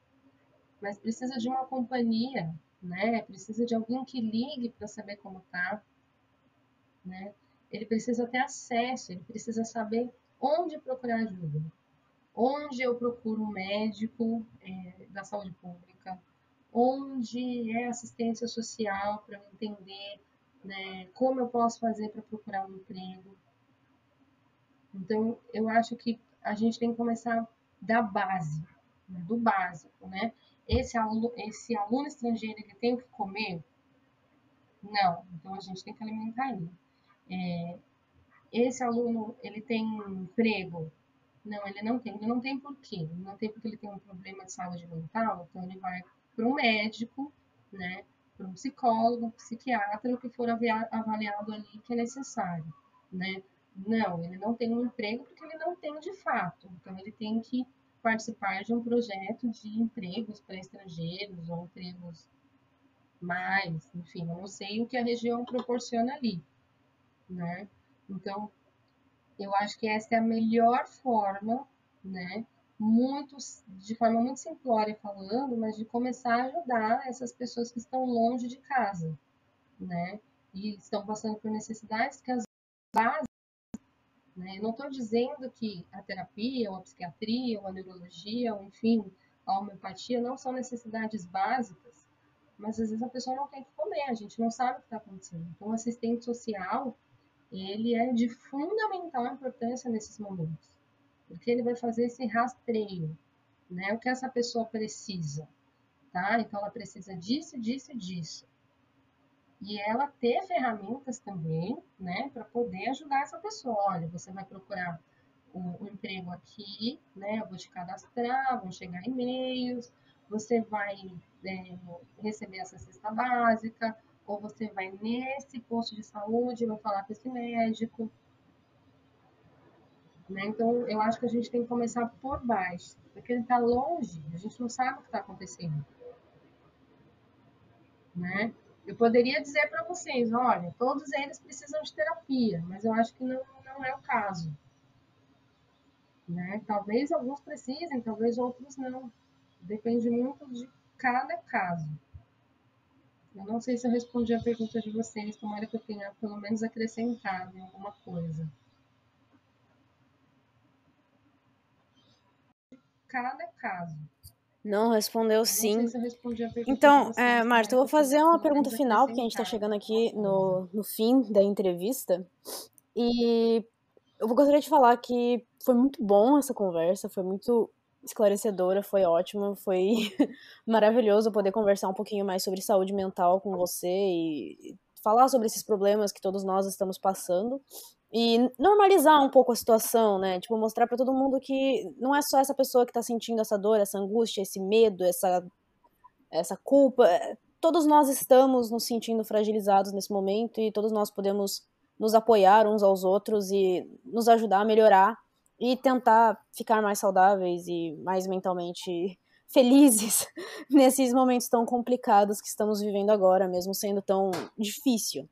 Mas precisa de uma companhia, né? Precisa de alguém que ligue para saber como tá, né? Ele precisa ter acesso, ele precisa saber onde procurar ajuda, onde eu procuro um médico é, da saúde pública, onde é assistência social para eu entender né, como eu posso fazer para procurar um emprego. Então, eu acho que a gente tem que começar da base, né, do básico, né? Esse aluno, esse aluno estrangeiro, ele tem que comer? Não, então a gente tem que alimentar ele. É, esse aluno, ele tem emprego? Não, ele não tem. Ele não tem por quê? Não tem porque ele tem um problema de saúde mental, então ele vai para um médico, né, para um psicólogo, um psiquiatra, o que for avaliado ali que é necessário, né. Não, ele não tem um emprego porque ele não tem de fato, então ele tem que participar de um projeto de empregos para estrangeiros ou empregos mais, enfim, eu não sei o que a região proporciona ali, né. Então, eu acho que essa é a melhor forma, né, muito, de forma muito simplória falando, mas de começar a ajudar essas pessoas que estão longe de casa, né? E estão passando por necessidades que as bases, né? Eu não estou dizendo que a terapia, ou a psiquiatria, ou a neurologia, ou enfim, a homeopatia não são necessidades básicas, mas às vezes a pessoa não tem que comer, a gente não sabe o que está acontecendo. Então, o assistente social, ele é de fundamental importância nesses momentos porque ele vai fazer esse rastreio, né? O que essa pessoa precisa, tá? Então, ela precisa disso, disso, disso. E ela ter ferramentas também, né, para poder ajudar essa pessoa. Olha, você vai procurar o, o emprego aqui, né? Eu vou te cadastrar, vão chegar e-mails, você vai é, receber essa cesta básica, ou você vai nesse posto de saúde, vai falar com esse médico, né? Então, eu acho que a gente tem que começar por baixo, porque ele está longe, a gente não sabe o que está acontecendo. Né? Eu poderia dizer para vocês, olha, todos eles precisam de terapia, mas eu acho que não, não é o caso. Né? Talvez alguns precisem, talvez outros não. Depende muito de cada caso. Eu não sei se eu respondi a pergunta de vocês, tomara que eu tenha pelo menos acrescentado alguma coisa. Cada caso. Não, respondeu sim. Se então, é, Marta, eu vou fazer uma pergunta final, porque a gente está chegando aqui no, no fim da entrevista. E eu gostaria de falar que foi muito bom essa conversa, foi muito esclarecedora, foi ótima, foi maravilhoso poder conversar um pouquinho mais sobre saúde mental com você e falar sobre esses problemas que todos nós estamos passando e normalizar um pouco a situação, né? Tipo, mostrar para todo mundo que não é só essa pessoa que tá sentindo essa dor, essa angústia, esse medo, essa, essa culpa. Todos nós estamos nos sentindo fragilizados nesse momento e todos nós podemos nos apoiar uns aos outros e nos ajudar a melhorar e tentar ficar mais saudáveis e mais mentalmente felizes nesses momentos tão complicados que estamos vivendo agora, mesmo sendo tão difícil.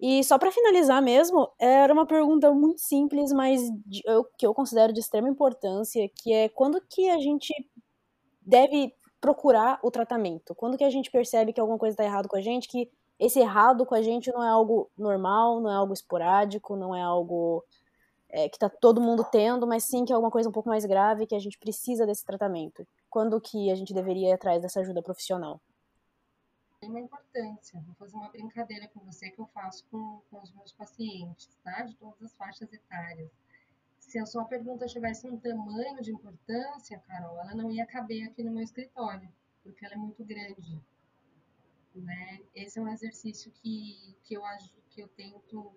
E só para finalizar mesmo, era uma pergunta muito simples, mas de, eu, que eu considero de extrema importância, que é quando que a gente deve procurar o tratamento? Quando que a gente percebe que alguma coisa está errado com a gente, que esse errado com a gente não é algo normal, não é algo esporádico, não é algo é, que está todo mundo tendo, mas sim que é alguma coisa um pouco mais grave que a gente precisa desse tratamento. Quando que a gente deveria ir atrás dessa ajuda profissional? Tem uma importância. Vou fazer uma brincadeira com você que eu faço com, com os meus pacientes, tá? De todas as faixas etárias. Se a sua pergunta tivesse um tamanho de importância, Carol, ela não ia caber aqui no meu escritório, porque ela é muito grande. Né? Esse é um exercício que, que, eu, que eu tento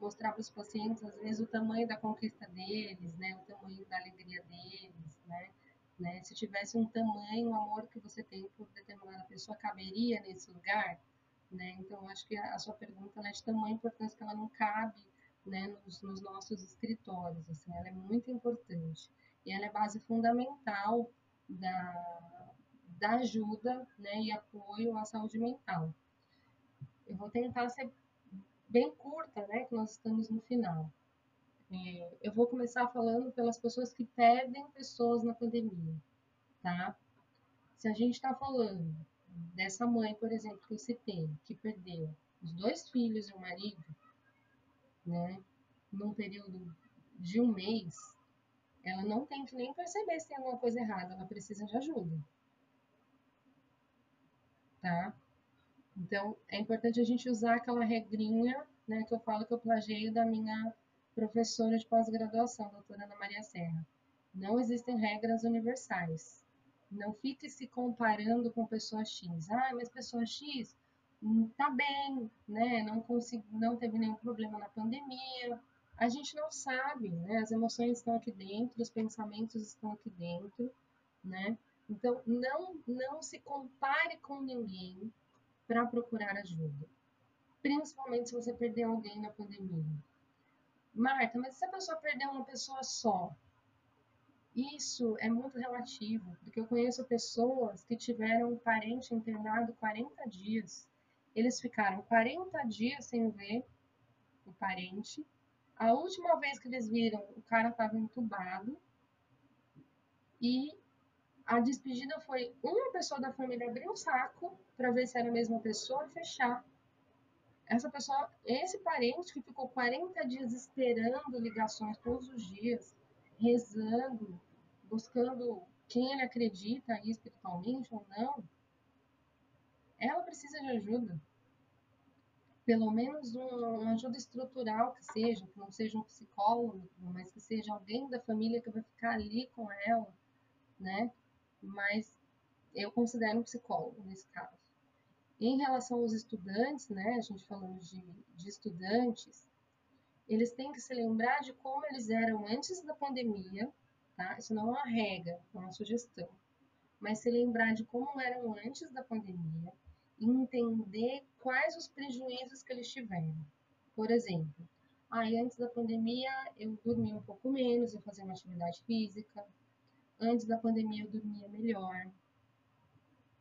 mostrar para os pacientes, às vezes, o tamanho da conquista deles, né? o tamanho da alegria deles. Né? Né? Se tivesse um tamanho, o amor que você tem por determinada pessoa caberia nesse lugar? Né? Então, acho que a, sua pergunta é de tamanho importância que ela não cabe né, nos, nos, nossos escritórios. Assim, ela é muito importante. E ela é base fundamental da, da ajuda né, e apoio à saúde mental. Eu vou tentar ser bem curta, né, que nós estamos no final. É, eu vou começar falando pelas pessoas que perdem pessoas na pandemia, tá? Se a gente está falando dessa mãe, por exemplo, que eu citei, que perdeu os dois filhos e o marido, né, num período de um mês, ela não tem que nem perceber se tem alguma coisa errada, ela precisa de ajuda tá? Então, é importante a gente usar aquela regrinha, né, que eu falo que eu plageio da minha professora de pós-graduação, doutora Ana Maria Serra. Não existem regras universais. Não fique se comparando com pessoa X. Ah, mas pessoa X hum, tá bem, né? Não não teve nenhum problema na pandemia. A gente não sabe, né? As emoções estão aqui dentro, os pensamentos estão aqui dentro, né? Então, não, não se compare com ninguém para procurar ajuda. Principalmente se você perdeu alguém na pandemia. Marta, mas se a pessoa perdeu uma pessoa só? Isso é muito relativo, porque eu conheço pessoas que tiveram um parente internado 40 dias. Eles ficaram 40 dias sem ver o parente. A última vez que eles viram, o cara estava entubado. E a despedida foi uma pessoa da família abrir um saco para ver se era a mesma pessoa e fechar. Essa pessoa, esse parente que ficou 40 dias esperando ligações todos os dias, rezando, buscando quem ele acredita aí espiritualmente ou não, ela precisa de ajuda. Pelo menos uma ajuda estrutural que seja, que não seja um psicólogo, mas que seja alguém da família que vai ficar ali com ela, né? mas eu considero um psicólogo nesse caso. Em relação aos estudantes, né, a gente falando de, de estudantes, eles têm que se lembrar de como eles eram antes da pandemia, tá? Isso não é uma regra, é uma sugestão. Mas se lembrar de como eram antes da pandemia e entender quais os prejuízos que eles tiveram. Por exemplo, aí antes da pandemia eu dormia um pouco menos, eu fazia uma atividade física, Antes da pandemia eu dormia melhor,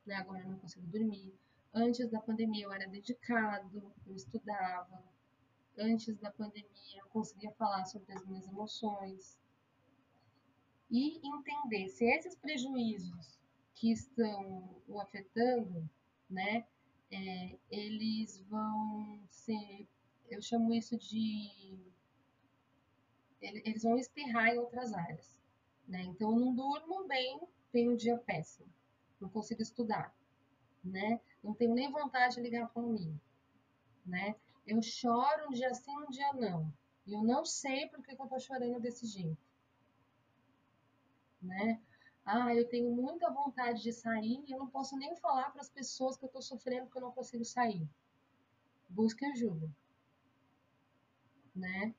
né? agora eu não consigo dormir. Antes da pandemia eu era dedicado, eu estudava. Antes da pandemia eu conseguia falar sobre as minhas emoções. E entender se esses prejuízos que estão o afetando, né, é, eles vão ser, eu chamo isso de, eles vão espirrar em outras áreas. Né? Então, eu não durmo bem, tenho um dia péssimo, não consigo estudar, né? Não tenho nem vontade de ligar para mim, né? Eu choro um dia sim, um dia não. E eu não sei por que, que eu estou chorando desse jeito, né? Ah, eu tenho muita vontade de sair e eu não posso nem falar para as pessoas que eu estou sofrendo que eu não consigo sair. Busque ajuda, né?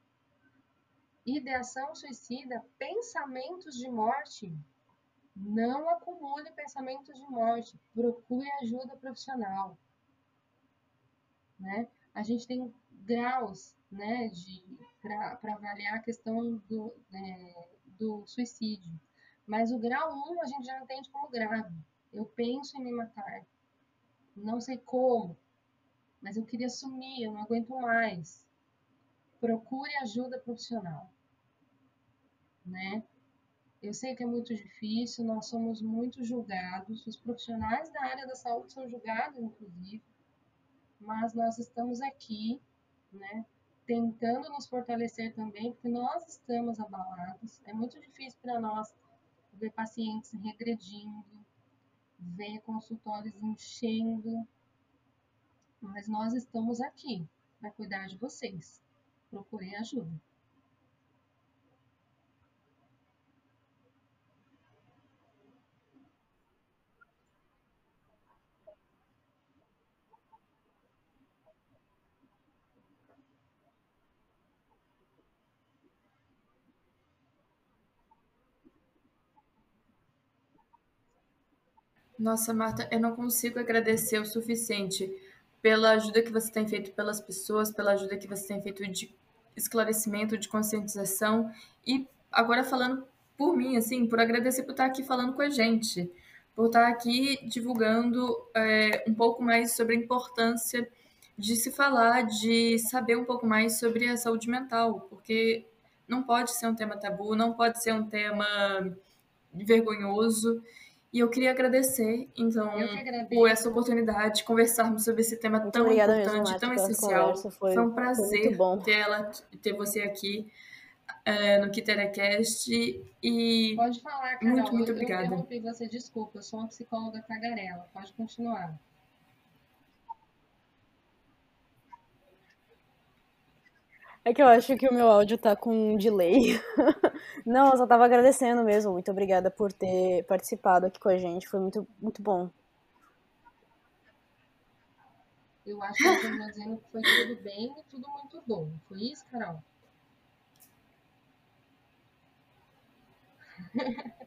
ideação suicida, pensamentos de morte, não acumule pensamentos de morte, procure ajuda profissional. Né? A gente tem graus né, para avaliar a questão do, é, do suicídio. Mas o grau 1 a gente já entende como grave. Eu penso em me matar. Não sei como. mas eu queria sumir, eu não aguento mais. Procure ajuda profissional, né? Eu sei que é muito difícil, nós somos muito julgados, os profissionais da área da saúde são julgados, inclusive, mas nós estamos aqui, né, tentando nos fortalecer também, porque nós estamos abalados. É muito difícil para nós ver pacientes regredindo, ver consultórios enchendo, mas nós estamos aqui para cuidar de vocês. Procurem ajuda. Nossa, Marta, eu não consigo agradecer o suficiente pela ajuda que você tem feito pelas pessoas, pela ajuda que você tem feito de esclarecimento, de conscientização e agora falando por mim, assim, por agradecer por estar aqui falando com a gente, por estar aqui divulgando é, um pouco mais sobre a importância de se falar, de saber um pouco mais sobre a saúde mental, porque não pode ser um tema tabu, não pode ser um tema vergonhoso. E eu queria agradecer, então, por essa oportunidade de conversarmos sobre esse tema muito tão importante, mesmo, tão essencial. Foi, foi, um prazer ter, ela, ter você aqui uh, no KiteraCast. E Pode falar, Carol. Muito, muito eu, obrigada. Eu interrompi você, desculpa. Eu sou uma psicóloga tagarela. Pode continuar. É que eu acho que o meu áudio tá com um delay. Não, eu só tava agradecendo mesmo. Muito obrigada por ter participado aqui com a gente. Foi muito, muito bom. Eu acho que eu tô dizendo que foi tudo bem e tudo muito bom. Foi isso, Carol?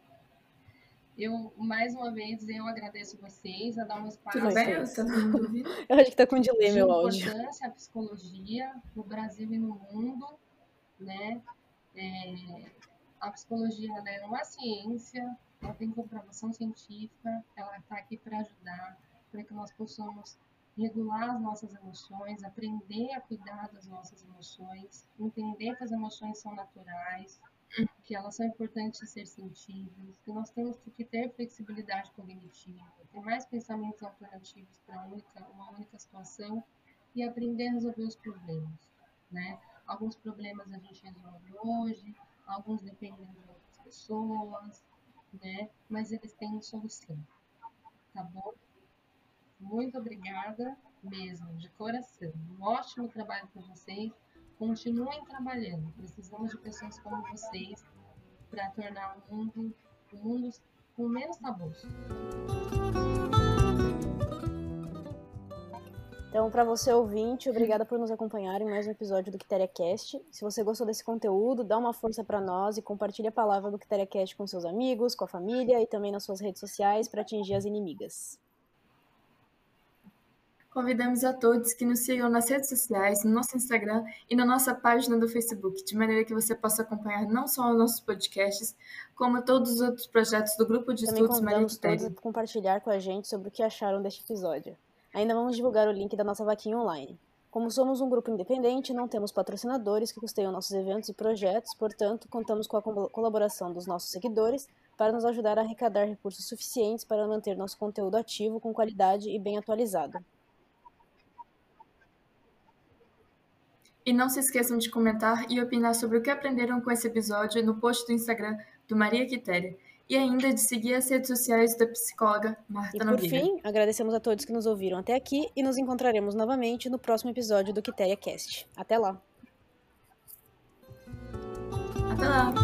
Eu, mais uma vez, eu agradeço vocês a dar um espaço. Tudo bem? Eu, eu acho que tá com delay meu áudio. importância a psicologia no Brasil e no mundo, né? É, a psicologia é uma ciência, ela tem comprovação científica, ela está aqui para ajudar, para que nós possamos regular as nossas emoções, aprender a cuidar das nossas emoções, entender que as emoções são naturais, que elas são importantes ser sentidas, que nós temos que ter flexibilidade cognitiva, ter mais pensamentos alternativos para única, uma única situação e aprender a resolver os problemas, né? Alguns problemas a gente resolve hoje, alguns dependem de outras pessoas, né? Mas eles têm solução, tá bom? Muito obrigada mesmo, de coração. Um ótimo trabalho para vocês. Continuem trabalhando. Precisamos de pessoas como vocês para tornar o mundo, o mundo com menos tabus. Então, para você ouvinte, obrigada por nos acompanhar em mais um episódio do KiteriaCast. Se você gostou desse conteúdo, dá uma força para nós e compartilhe a palavra do KiteriaCast com seus amigos, com a família e também nas suas redes sociais para atingir as inimigas. Convidamos a todos que nos sigam nas redes sociais, no nosso Instagram e na nossa página do Facebook, de maneira que você possa acompanhar não só os nossos podcasts, como todos os outros projetos do Grupo de Também Estudos Maria todos a compartilhar com a gente sobre o que acharam deste episódio. Ainda vamos divulgar o link da nossa vaquinha online. Como somos um grupo independente, não temos patrocinadores que custeiam nossos eventos e projetos, portanto, contamos com a colaboração dos nossos seguidores para nos ajudar a arrecadar recursos suficientes para manter nosso conteúdo ativo, com qualidade e bem atualizado. E não se esqueçam de comentar e opinar sobre o que aprenderam com esse episódio no post do Instagram do Maria Quitéria. E ainda de seguir as redes sociais da psicóloga Marta E por fim, agradecemos a todos que nos ouviram até aqui e nos encontraremos novamente no próximo episódio do Quitéria Cast. Até lá! Até lá!